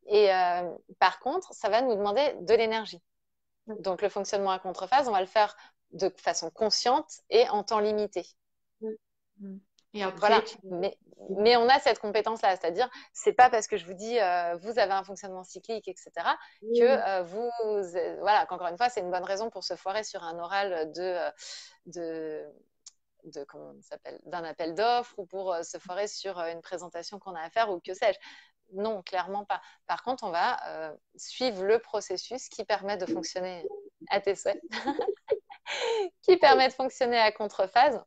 Et euh, par contre, ça va nous demander de l'énergie. Donc le fonctionnement à contre-phase, on va le faire de façon consciente et en temps limité. Et après, voilà. mais, mais, on a cette compétence-là, c'est-à-dire, c'est pas parce que je vous dis, euh, vous avez un fonctionnement cyclique, etc., que euh, vous, euh, voilà, qu'encore une fois, c'est une bonne raison pour se foirer sur un oral de, de, de comment s'appelle, d'un appel d'offres ou pour se foirer sur une présentation qu'on a à faire ou que sais-je. Non, clairement pas. Par contre, on va suivre le processus qui permet de fonctionner à tes souhaits, qui permet de fonctionner à contre-phase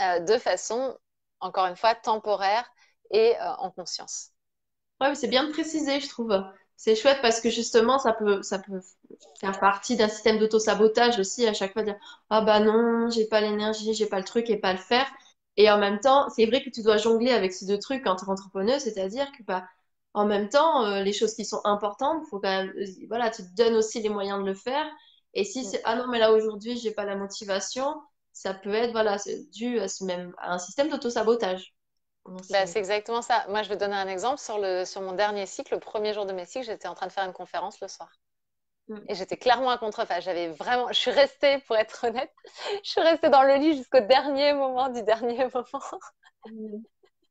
euh, de façon, encore une fois, temporaire et euh, en conscience. Oui, c'est bien de préciser, je trouve. C'est chouette parce que justement, ça peut, ça peut faire partie d'un système d'auto-sabotage aussi, à chaque fois dire Ah bah non, j'ai pas l'énergie, j'ai pas le truc et pas le faire. Et en même temps, c'est vrai que tu dois jongler avec ces deux trucs entre entrepreneur, c'est-à-dire que bah, en même temps, euh, les choses qui sont importantes, faut quand même, voilà, tu te donnes aussi les moyens de le faire. Et si mm. c'est Ah non, mais là aujourd'hui, j'ai pas la motivation, ça peut être voilà, dû à, ce même, à un système d'auto-sabotage. Bah, c'est exactement ça. Moi, je vais donner un exemple. Sur, le, sur mon dernier cycle, le premier jour de mes cycles, j'étais en train de faire une conférence le soir. Mm. Et j'étais clairement à contrephase. J'avais vraiment, je suis restée, pour être honnête, je suis restée dans le lit jusqu'au dernier moment du dernier moment. Mm.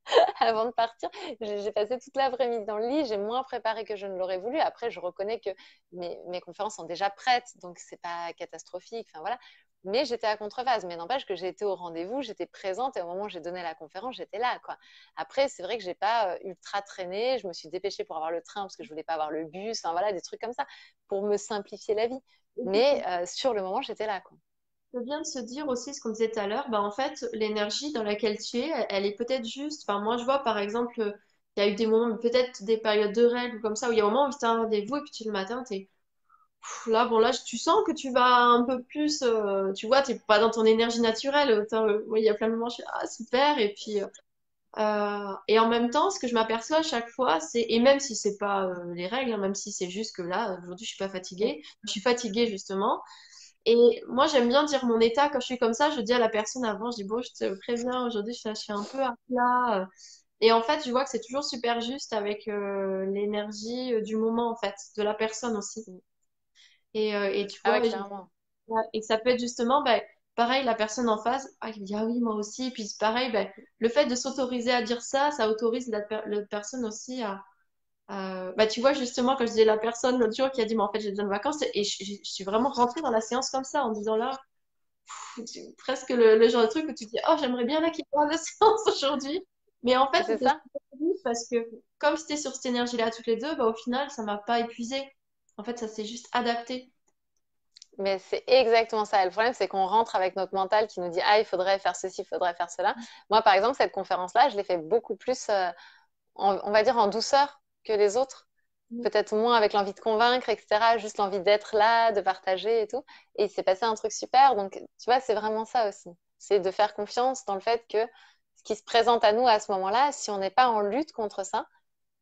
avant de partir. J'ai passé toute l'après-midi dans le lit. J'ai moins préparé que je ne l'aurais voulu. Après, je reconnais que mes, mes conférences sont déjà prêtes, donc c'est pas catastrophique. Enfin voilà mais j'étais à contrephase. Mais n'empêche que j'ai été au rendez-vous, j'étais présente et au moment où j'ai donné la conférence, j'étais là. Quoi. Après, c'est vrai que j'ai pas euh, ultra traîné. Je me suis dépêchée pour avoir le train parce que je voulais pas avoir le bus. Enfin voilà, des trucs comme ça pour me simplifier la vie. Mais euh, sur le moment, j'étais là. Quoi. Ça vient de se dire aussi ce qu'on disait tout à l'heure. Bah, en fait, l'énergie dans laquelle tu es, elle, est peut-être juste. Enfin, moi, je vois par exemple, il y a eu des moments, peut-être des périodes de règles comme ça, où il y a un moment où tu as un rendez-vous et puis tu, le matin, tu es là, bon, là, tu sens que tu vas un peu plus, euh, tu vois, tu n'es pas dans ton énergie naturelle. Euh, il y a plein de moments, je suis, ah, super. Et puis, euh, et en même temps, ce que je m'aperçois à chaque fois, c'est, et même si c'est pas les règles, hein, même si c'est juste que là, aujourd'hui, je suis pas fatiguée, je suis fatiguée justement. Et moi, j'aime bien dire mon état quand je suis comme ça. Je dis à la personne avant, je dis, bon, je te préviens, aujourd'hui, je suis un peu à plat. Et en fait, je vois que c'est toujours super juste avec l'énergie du moment, en fait, de la personne aussi. Et, euh, et tu ah vois, et, ça peut être justement, bah, pareil, la personne en face, ah, il dit, ah oui, moi aussi. Puis pareil, ben, le fait de s'autoriser à dire ça, ça autorise la, personne aussi à, Bah, tu vois, justement, quand je disais la personne l'autre jour qui a dit, mais en fait, j'ai besoin de vacances, et je, suis vraiment rentrée dans la séance comme ça, en disant là, presque le, genre de truc où tu dis, oh, j'aimerais bien là qu'il y ait la séance aujourd'hui. Mais en fait, c'est ça. Parce que comme c'était sur cette énergie-là toutes les deux, bah, au final, ça m'a pas épuisé. En fait, ça s'est juste adapté. Mais c'est exactement ça. Le problème, c'est qu'on rentre avec notre mental qui nous dit Ah, il faudrait faire ceci, il faudrait faire cela. Moi, par exemple, cette conférence-là, je l'ai fait beaucoup plus, euh, on va dire, en douceur que les autres. Mm. Peut-être moins avec l'envie de convaincre, etc. Juste l'envie d'être là, de partager et tout. Et il s'est passé un truc super. Donc, tu vois, c'est vraiment ça aussi. C'est de faire confiance dans le fait que ce qui se présente à nous à ce moment-là, si on n'est pas en lutte contre ça,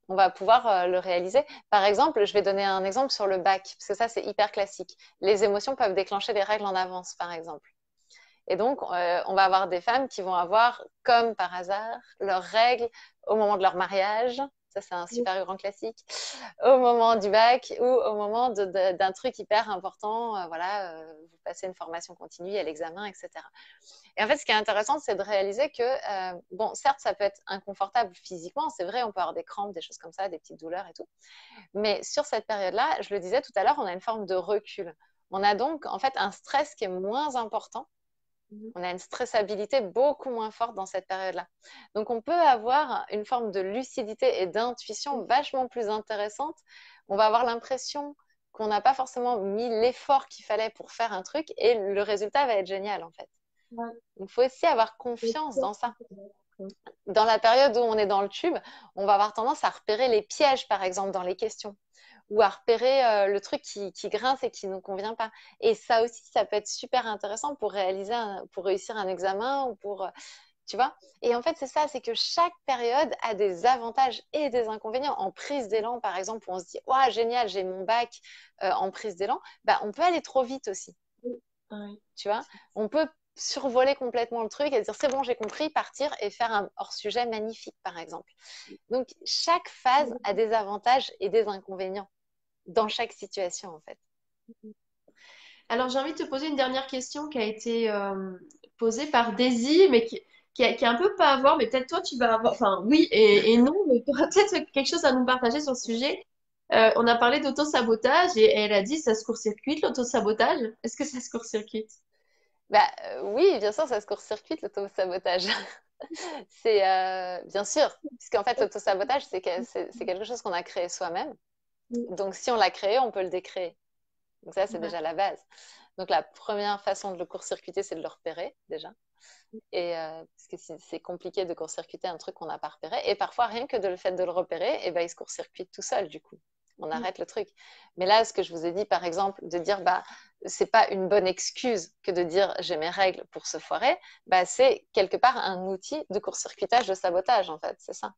on va pouvoir euh, le réaliser. Par exemple, je vais donner un exemple sur le bac, parce que ça, c'est hyper classique. Les émotions peuvent déclencher des règles en avance, par exemple. Et donc, euh, on va avoir des femmes qui vont avoir, comme par hasard, leurs règles au moment de leur mariage, ça, c'est un super grand classique. Au moment du bac ou au moment d'un truc hyper important, euh, voilà, euh, vous passez une formation continue, à l'examen, etc. Et en fait, ce qui est intéressant, c'est de réaliser que, euh, bon, certes, ça peut être inconfortable physiquement, c'est vrai, on peut avoir des crampes, des choses comme ça, des petites douleurs et tout. Mais sur cette période-là, je le disais tout à l'heure, on a une forme de recul. On a donc, en fait, un stress qui est moins important. On a une stressabilité beaucoup moins forte dans cette période-là. Donc, on peut avoir une forme de lucidité et d'intuition vachement plus intéressante. On va avoir l'impression qu'on n'a pas forcément mis l'effort qu'il fallait pour faire un truc et le résultat va être génial, en fait. Il faut aussi avoir confiance dans ça. Dans la période où on est dans le tube, on va avoir tendance à repérer les pièges, par exemple, dans les questions ou à repérer euh, le truc qui, grince et qui ne nous convient pas. Et ça aussi, ça peut être super intéressant pour réaliser, pour réussir un examen ou pour, euh, tu vois. Et en fait, c'est ça, c'est que chaque période a des avantages et des inconvénients. En prise d'élan, par exemple, où on se dit, waouh, génial, j'ai mon bac euh, en prise d'élan, bah, on peut aller trop vite aussi. Tu vois, on peut survoler complètement le truc et dire c'est bon, j'ai compris, partir et faire un hors-sujet magnifique, par exemple. Donc, chaque phase a des avantages et des inconvénients dans chaque situation, en fait. Alors, j'ai envie de te poser une dernière question qui a été euh, posée par Daisy, mais qui, qui, a, un peu pas à voir, mais peut-être toi, tu vas avoir. Enfin, oui et, non, mais tu auras peut-être quelque chose à nous partager sur ce sujet. Euh, on a parlé d'auto-sabotage et elle a dit ça se court-circuite l'auto-sabotage. Est-ce que ça se court-circuite? Bah, euh, Oui, bien sûr, ça se court-circuite l'auto-sabotage. c'est bien sûr, puisqu'en fait, l'auto-sabotage, c'est quelque chose qu'on a créé soi-même. Donc, si on l'a créé, on peut le décréer. Donc, ça, c'est déjà la base. Donc, la première façon de le court-circuiter, c'est de le repérer déjà. Et euh, parce que c'est compliqué de court-circuiter un truc qu'on n'a pas repéré. Et parfois, rien que de le fait de le repérer, et eh ben, il se court-circuite tout seul, du coup. On arrête le truc. Mais là, ce que je vous ai dit, par exemple, de dire, bah, c'est pas une bonne excuse que de dire j'ai mes règles pour se foirer, bah, c'est quelque part un outil de court-circuitage, de sabotage, en fait. C'est ça.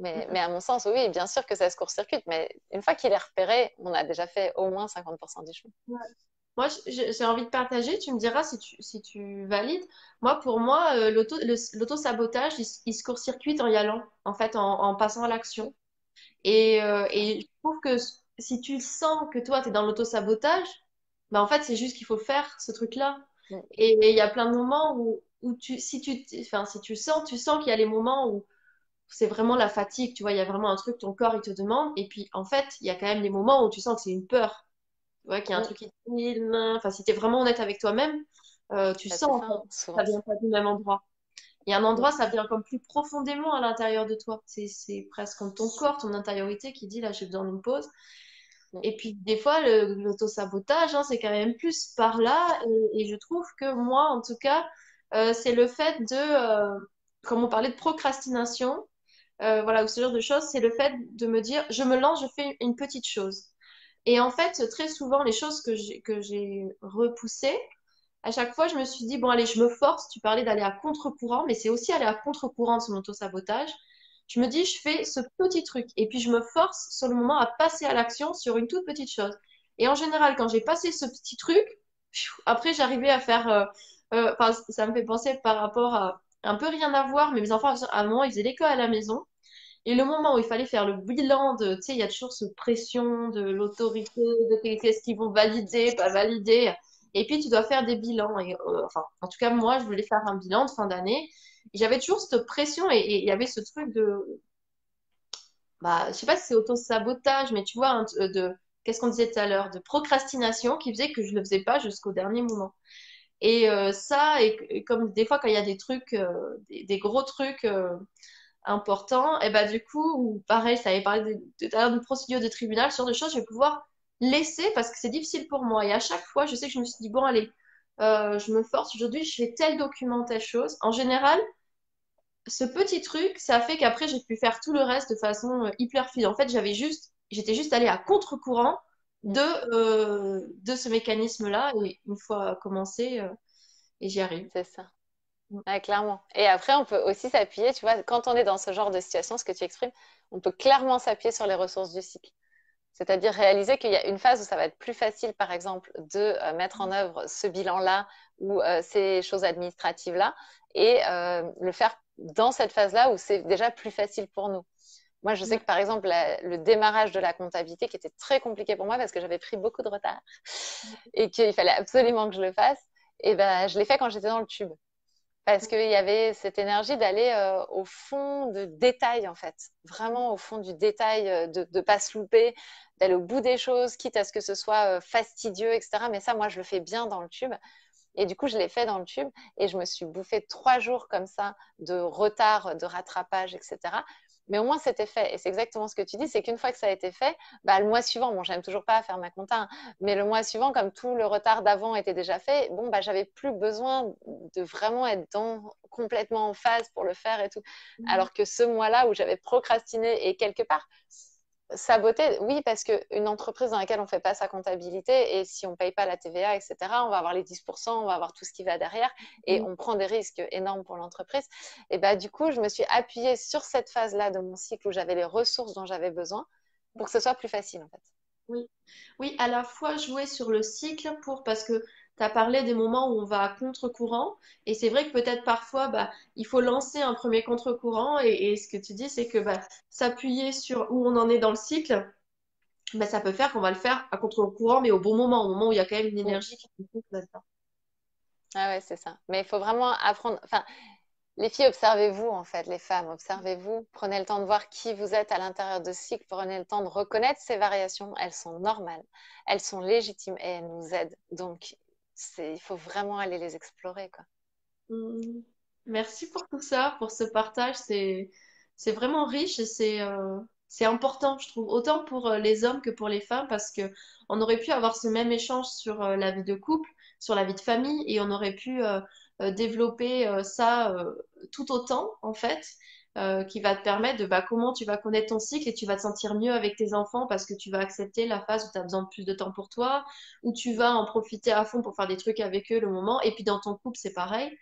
Mais, à mon sens, oui, bien sûr que ça se court-circuite, mais une fois qu'il est repéré, on a déjà fait au moins 50% du chemin. Moi, j'ai envie de partager, tu me diras si tu, si tu valides. Moi, pour moi, euh, l'auto-sabotage, il, se court-circuite en y allant, en fait, en, passant à l'action. Et, euh, et, je trouve que si tu sens que toi, tu es dans l'auto-sabotage, bah, en fait, c'est juste qu'il faut faire ce truc-là. Et il y a plein de moments où, où tu, si tu, enfin, si tu sens, tu sens qu'il y a les moments où c'est vraiment la fatigue, tu vois, il y a vraiment un truc, ton corps, il te demande. Et puis, en fait, il y a quand même des moments où tu sens que c'est une peur. Tu vois, qu'il y a un truc qui te Enfin, si tu es vraiment honnête avec toi-même, euh, tu sens, que ça vient pas du même endroit. Il y a un endroit, ça vient comme plus profondément à l'intérieur de toi. C'est presque comme ton corps, ton intériorité qui dit, là, j'ai besoin d'une pause. Et puis, des fois, l'auto-sabotage, hein, c'est quand même plus par là. Et, je trouve que moi, en tout cas, euh, c'est le fait de, euh, comme on parlait de procrastination, euh, voilà, ou ce genre de choses, c'est le fait de me dire, je me lance, je fais une petite chose. Et en fait, très souvent, les choses que j'ai, que j'ai repoussées, à chaque fois, je me suis dit, bon, allez, je me force. Tu parlais d'aller à contre-courant, mais c'est aussi aller à contre-courant de son auto-sabotage. Je me dis, je fais ce petit truc. Et puis, je me force sur le moment à passer à l'action sur une toute petite chose. Et en général, quand j'ai passé ce petit truc, après, j'arrivais à faire. Euh, euh, ça me fait penser par rapport à un peu rien à voir, mais mes enfants, à un moment, ils faisaient l'école à la maison. Et le moment où il fallait faire le bilan de, tu sais, il y a toujours cette pression de l'autorité, de qu'est-ce qu'ils vont valider, pas valider. Et puis, tu dois faire des bilans. Et, euh, enfin, en tout cas, moi, je voulais faire un bilan de fin d'année. J'avais toujours cette pression et il y avait ce truc de, bah, je sais pas si c'est auto-sabotage, mais tu vois, de, qu'est-ce qu'on disait tout à l'heure, de procrastination qui faisait que je le faisais pas jusqu'au dernier moment. Et euh, ça, et, comme des fois quand il y a des trucs, euh, des, gros trucs euh, importants, et bah du coup, ou pareil, ça avait parlé à l'heure d'une procédure de tribunal, sur des choses, je vais pouvoir laisser parce que c'est difficile pour moi. Et à chaque fois, je sais que je me suis dit, bon, allez, je me force aujourd'hui, je fais tel document, telle chose. En général, ce petit truc, ça fait qu'après, j'ai pu faire tout le reste de façon hyper fluide. En fait, j'avais juste, j'étais juste allée à contre-courant de, euh, de ce mécanisme-là. Et une fois commencé, euh, et j'y arrive. C'est ça. Mm. clairement. Et après, on peut aussi s'appuyer, tu vois, quand on est dans ce genre de situation, ce que tu exprimes, on peut clairement s'appuyer sur les ressources du cycle. C'est-à-dire réaliser qu'il y a une phase où ça va être plus facile, par exemple, de euh, mettre en œuvre ce bilan-là ou ces choses administratives-là et le faire dans cette phase-là où c'est déjà plus facile pour nous. Moi, je sais que par exemple, le démarrage de la comptabilité qui était très compliqué pour moi parce que j'avais pris beaucoup de retard et qu'il fallait absolument que je le fasse, et eh ben, je l'ai fait quand j'étais dans le tube. Parce qu'il y avait cette énergie d'aller euh, au fond de détail, en fait. Vraiment au fond du détail, euh, de ne pas se louper, d'aller au bout des choses, quitte à ce que ce soit euh, fastidieux, etc. Mais ça, moi, je le fais bien dans le tube. Et du coup, je l'ai fait dans le tube et je me suis bouffé trois jours comme ça de retard, de rattrapage, etc. Mais au moins, c'était fait. Et c'est exactement ce que tu dis, c'est qu'une fois que ça a été fait, bah, le mois suivant, bon, j'aime toujours pas faire ma compta, hein, mais le mois suivant, comme tout le retard d'avant était déjà fait, bon, bah, j'avais plus besoin de vraiment être dans, complètement en phase pour le faire et tout. Mmh. Alors que ce mois-là où j'avais procrastiné et quelque part, Saboter, oui, parce qu'une entreprise dans laquelle on ne fait pas sa comptabilité et si on ne paye pas la TVA, etc., on va avoir les 10%, on va avoir tout ce qui va derrière et mm. on prend des risques énormes pour l'entreprise. Et bah, du coup, je me suis appuyée sur cette phase-là de mon cycle où j'avais les ressources dont j'avais besoin pour que ce soit plus facile, en fait. Oui, oui, à la fois jouer sur le cycle pour parce que tu as parlé des moments où on va à contre-courant. Et c'est vrai que peut-être parfois, bah, il faut lancer un premier contre-courant. Et, ce que tu dis, c'est que bah, s'appuyer sur où on en est dans le cycle, bah, ça peut faire qu'on va le faire à contre-courant, mais au bon moment, au moment où il y a quand même une énergie qui là-dedans. Ah ouais, c'est ça. Mais il faut vraiment apprendre. Enfin, les filles, observez-vous en fait, les femmes, observez-vous. Prenez le temps de voir qui vous êtes à l'intérieur de cycle. Prenez le temps de reconnaître ces variations. Elles sont normales, elles sont légitimes et elles nous aident. Donc, il faut vraiment aller les explorer. Quoi. Mmh. Merci pour tout ça, pour ce partage. C'est, c'est vraiment riche et c'est, euh, important, je trouve, autant pour euh, les hommes que pour les femmes, parce que on aurait pu avoir ce même échange sur euh, la vie de couple, sur la vie de famille, et on aurait pu développer ça tout autant, en fait. Euh, qui va te permettre de bah, comment tu vas connaître ton cycle et tu vas te sentir mieux avec tes enfants parce que tu vas accepter la phase où tu as besoin de plus de temps pour toi, où tu vas en profiter à fond pour faire des trucs avec eux le moment. Et puis dans ton couple, c'est pareil.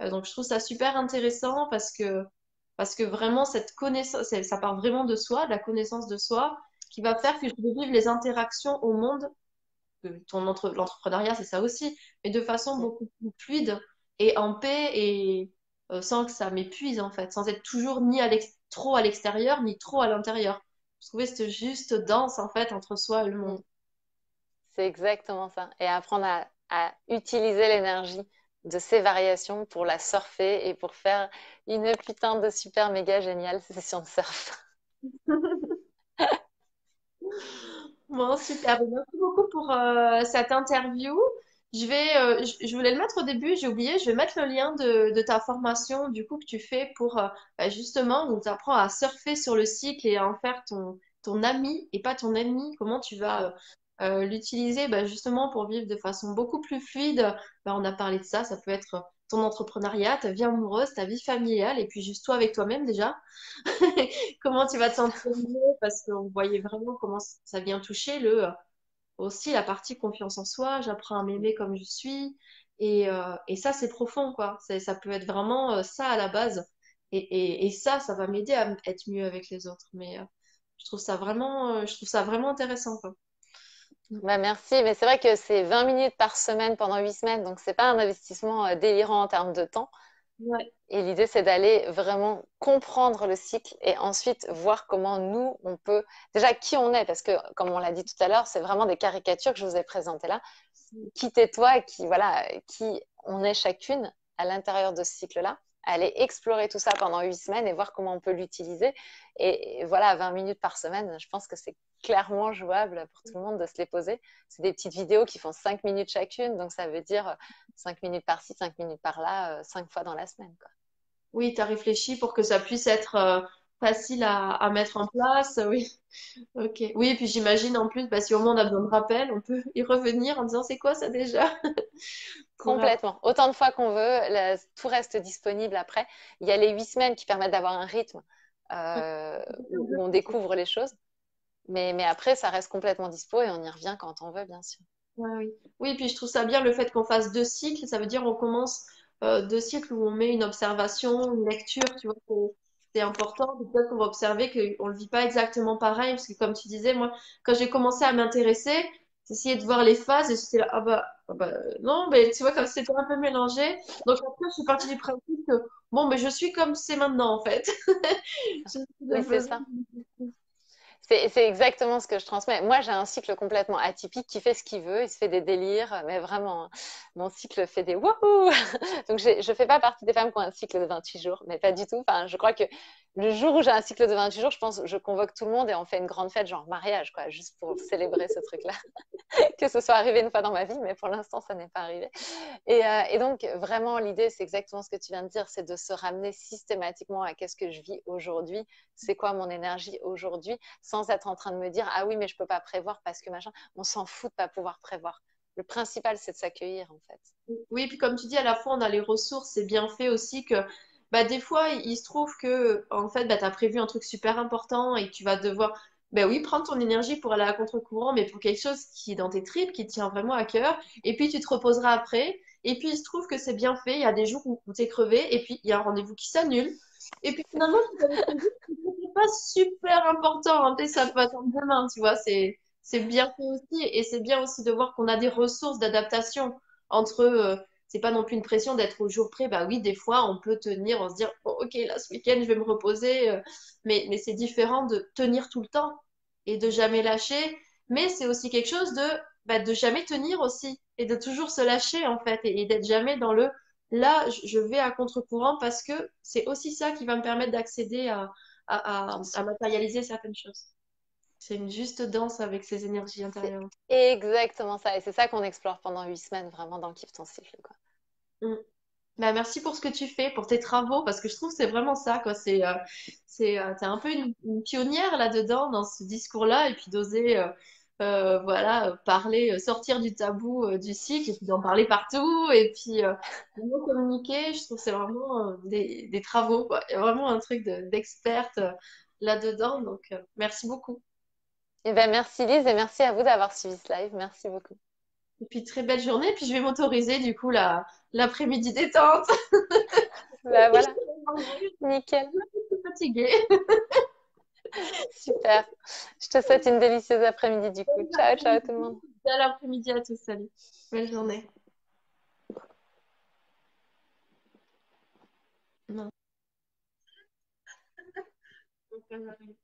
Euh, donc je trouve ça super intéressant parce que, parce que vraiment, cette connaissance, ça part vraiment de soi, de la connaissance de soi, qui va faire que je vais vivre les interactions au monde. Ton entre, l'entrepreneuriat, c'est ça aussi, mais de façon beaucoup plus fluide et en paix et sans que ça m'épuise en fait, sans être toujours ni trop à l'extérieur ni trop à l'intérieur. Je trouvais cette juste danse en fait entre soi et le monde. C'est exactement ça. Et apprendre à, utiliser l'énergie de ces variations pour la surfer et pour faire une putain de super méga géniale session de surf. bon, super. Merci beaucoup pour euh, cette interview. Je vais, euh, je, voulais le mettre au début, j'ai oublié, je vais mettre le lien de, ta formation du coup que tu fais pour euh, bah, justement, on t'apprend à surfer sur le cycle et à en faire ton, ton ami et pas ton ennemi. Comment tu vas euh, l'utiliser bah, justement pour vivre de façon beaucoup plus fluide? Bah, on a parlé de ça, ça peut être ton entrepreneuriat, ta vie amoureuse, ta vie familiale et puis juste toi avec toi-même déjà. comment tu vas te sentir mieux? Parce qu'on voyait vraiment comment ça vient toucher le aussi la partie confiance en soi, j'apprends à m'aimer comme je suis. Et, euh, et ça, c'est profond, quoi. Ça peut être vraiment euh, ça à la base. Et, et, ça, ça va m'aider à être mieux avec les autres. Mais euh, je trouve ça vraiment, je trouve ça vraiment intéressant, quoi. Bah merci, mais c'est vrai que c'est 20 minutes par semaine pendant 8 semaines, donc c'est pas un investissement délirant en termes de temps. Et l'idée, c'est d'aller vraiment comprendre le cycle et ensuite voir comment nous, on peut, déjà qui on est, parce que comme on l'a dit tout à l'heure, c'est vraiment des caricatures que je vous ai présentées là. qui t'es toi, qui, voilà, qui on est chacune à l'intérieur de ce cycle-là aller explorer tout ça pendant huit semaines et voir comment on peut l'utiliser. Et, voilà, 20 minutes par semaine, je pense que c'est clairement jouable pour tout le monde de se les poser. C'est des petites vidéos qui font 5 minutes chacune, donc ça veut dire 5 minutes par-ci, 5 minutes par-là, 5 fois dans la semaine. Quoi. Oui, tu as réfléchi pour que ça puisse être euh, facile à, mettre en place. Oui, ok. Oui, et puis j'imagine en plus, bah, si au moins on a besoin de rappel, on peut y revenir en disant c'est quoi ça déjà? Complètement. Autant de fois qu'on veut, tout reste disponible après. Il y a les huit semaines qui permettent d'avoir un rythme euh, où on découvre les choses. Mais, mais, après, ça reste complètement dispo et on y revient quand on veut, bien sûr. oui. oui, et puis je trouve ça bien le fait qu'on fasse deux cycles. Ça veut dire qu'on commence euh, deux cycles où on met une observation, une lecture, tu vois, c'est important. Peut-être qu'on va observer qu'on ne le vit pas exactement pareil. Parce que comme tu disais, moi, quand j'ai commencé à m'intéresser, j'essayais de voir les phases et j'étais là, ah bah, ah bah, non, mais tu vois, comme c'était un peu mélangé. Donc après, je suis partie du principe que, bon, mais je suis comme c'est maintenant, en fait. c'est ça. C'est exactement ce que je transmets. Moi, j'ai un cycle complètement atypique qui fait ce qu'il veut, il se fait des délires, mais vraiment, hein. mon cycle fait des wouhou Donc, je ne fais pas partie des femmes qui ont un cycle de 28 jours, mais pas du tout. Enfin, je crois que le jour où j'ai un cycle de 28 jours, je pense, je convoque tout le monde et on fait une grande fête, genre mariage, quoi, juste pour célébrer ce truc-là. que ce soit arrivé une fois dans ma vie, mais pour l'instant, ça n'est pas arrivé. Et, euh, et donc, vraiment, l'idée, c'est exactement ce que tu viens de dire, c'est de se ramener systématiquement à qu'est-ce que je vis aujourd'hui, c'est quoi mon énergie aujourd'hui, sans être en train de me dire, ah oui, mais je peux pas prévoir parce que machin, on s'en fout de pas pouvoir prévoir. Le principal, c'est de s'accueillir, en fait. Oui, puis comme tu dis, à la fois, on a les ressources, c'est bien fait aussi que bah, des fois, il se trouve que, en fait, bah, tu as prévu un truc super important et tu vas devoir, ben oui, prendre ton énergie pour aller à contre-courant, mais pour quelque chose qui est dans tes tripes, qui tient vraiment à cœur. Et puis, tu te reposeras après. Et puis, il se trouve que c'est bien fait. Il y a des jours où, tu es crevé et puis il y a un rendez-vous qui s'annule. Et puis, finalement, tu c'est pas super important. Hein, ça peut attendre demain, tu vois. C'est, c'est bien fait aussi. Et c'est bien aussi de voir qu'on a des ressources d'adaptation entre euh, c'est pas non plus une pression d'être au jour près. Bah oui, des fois, on peut tenir, on se dire, ok, là, ce week-end, je vais me reposer. Euh, mais, mais c'est différent de tenir tout le temps et de jamais lâcher. Mais c'est aussi quelque chose de, bah, de jamais tenir aussi et de toujours se lâcher, en fait, et, d'être jamais dans le, là, je vais à contre-courant parce que c'est aussi ça qui va me permettre d'accéder à, à, à, matérialiser certaines choses. C'est une juste danse avec ces énergies intérieures. Exactement ça. Et c'est ça qu'on explore pendant huit semaines, vraiment dans Kiff ton cycle. Quoi. Mm. Bah, merci pour ce que tu fais, pour tes travaux, parce que je trouve que c'est vraiment ça, quoi. C'est, euh, c'est, euh, t'es un peu une, pionnière là-dedans, dans ce discours-là, et puis d'oser, euh, voilà, parler, sortir du tabou du cycle, et puis d'en parler partout, et puis de communiquer. Je trouve que c'est vraiment des, des, travaux. Il y a vraiment un truc d'experte là-dedans, donc merci beaucoup. Eh ben, merci Lise, et merci à vous d'avoir suivi ce live. Merci beaucoup. Et puis très belle journée. Puis je vais m'autoriser du coup la, l'après-midi détente. Bah voilà. Nickel. Je suis fatiguée. Super. Je te souhaite une délicieuse après-midi du coup. Ciao, ciao tout le monde. Belle après-midi à tous. Salut. Belle journée. Non.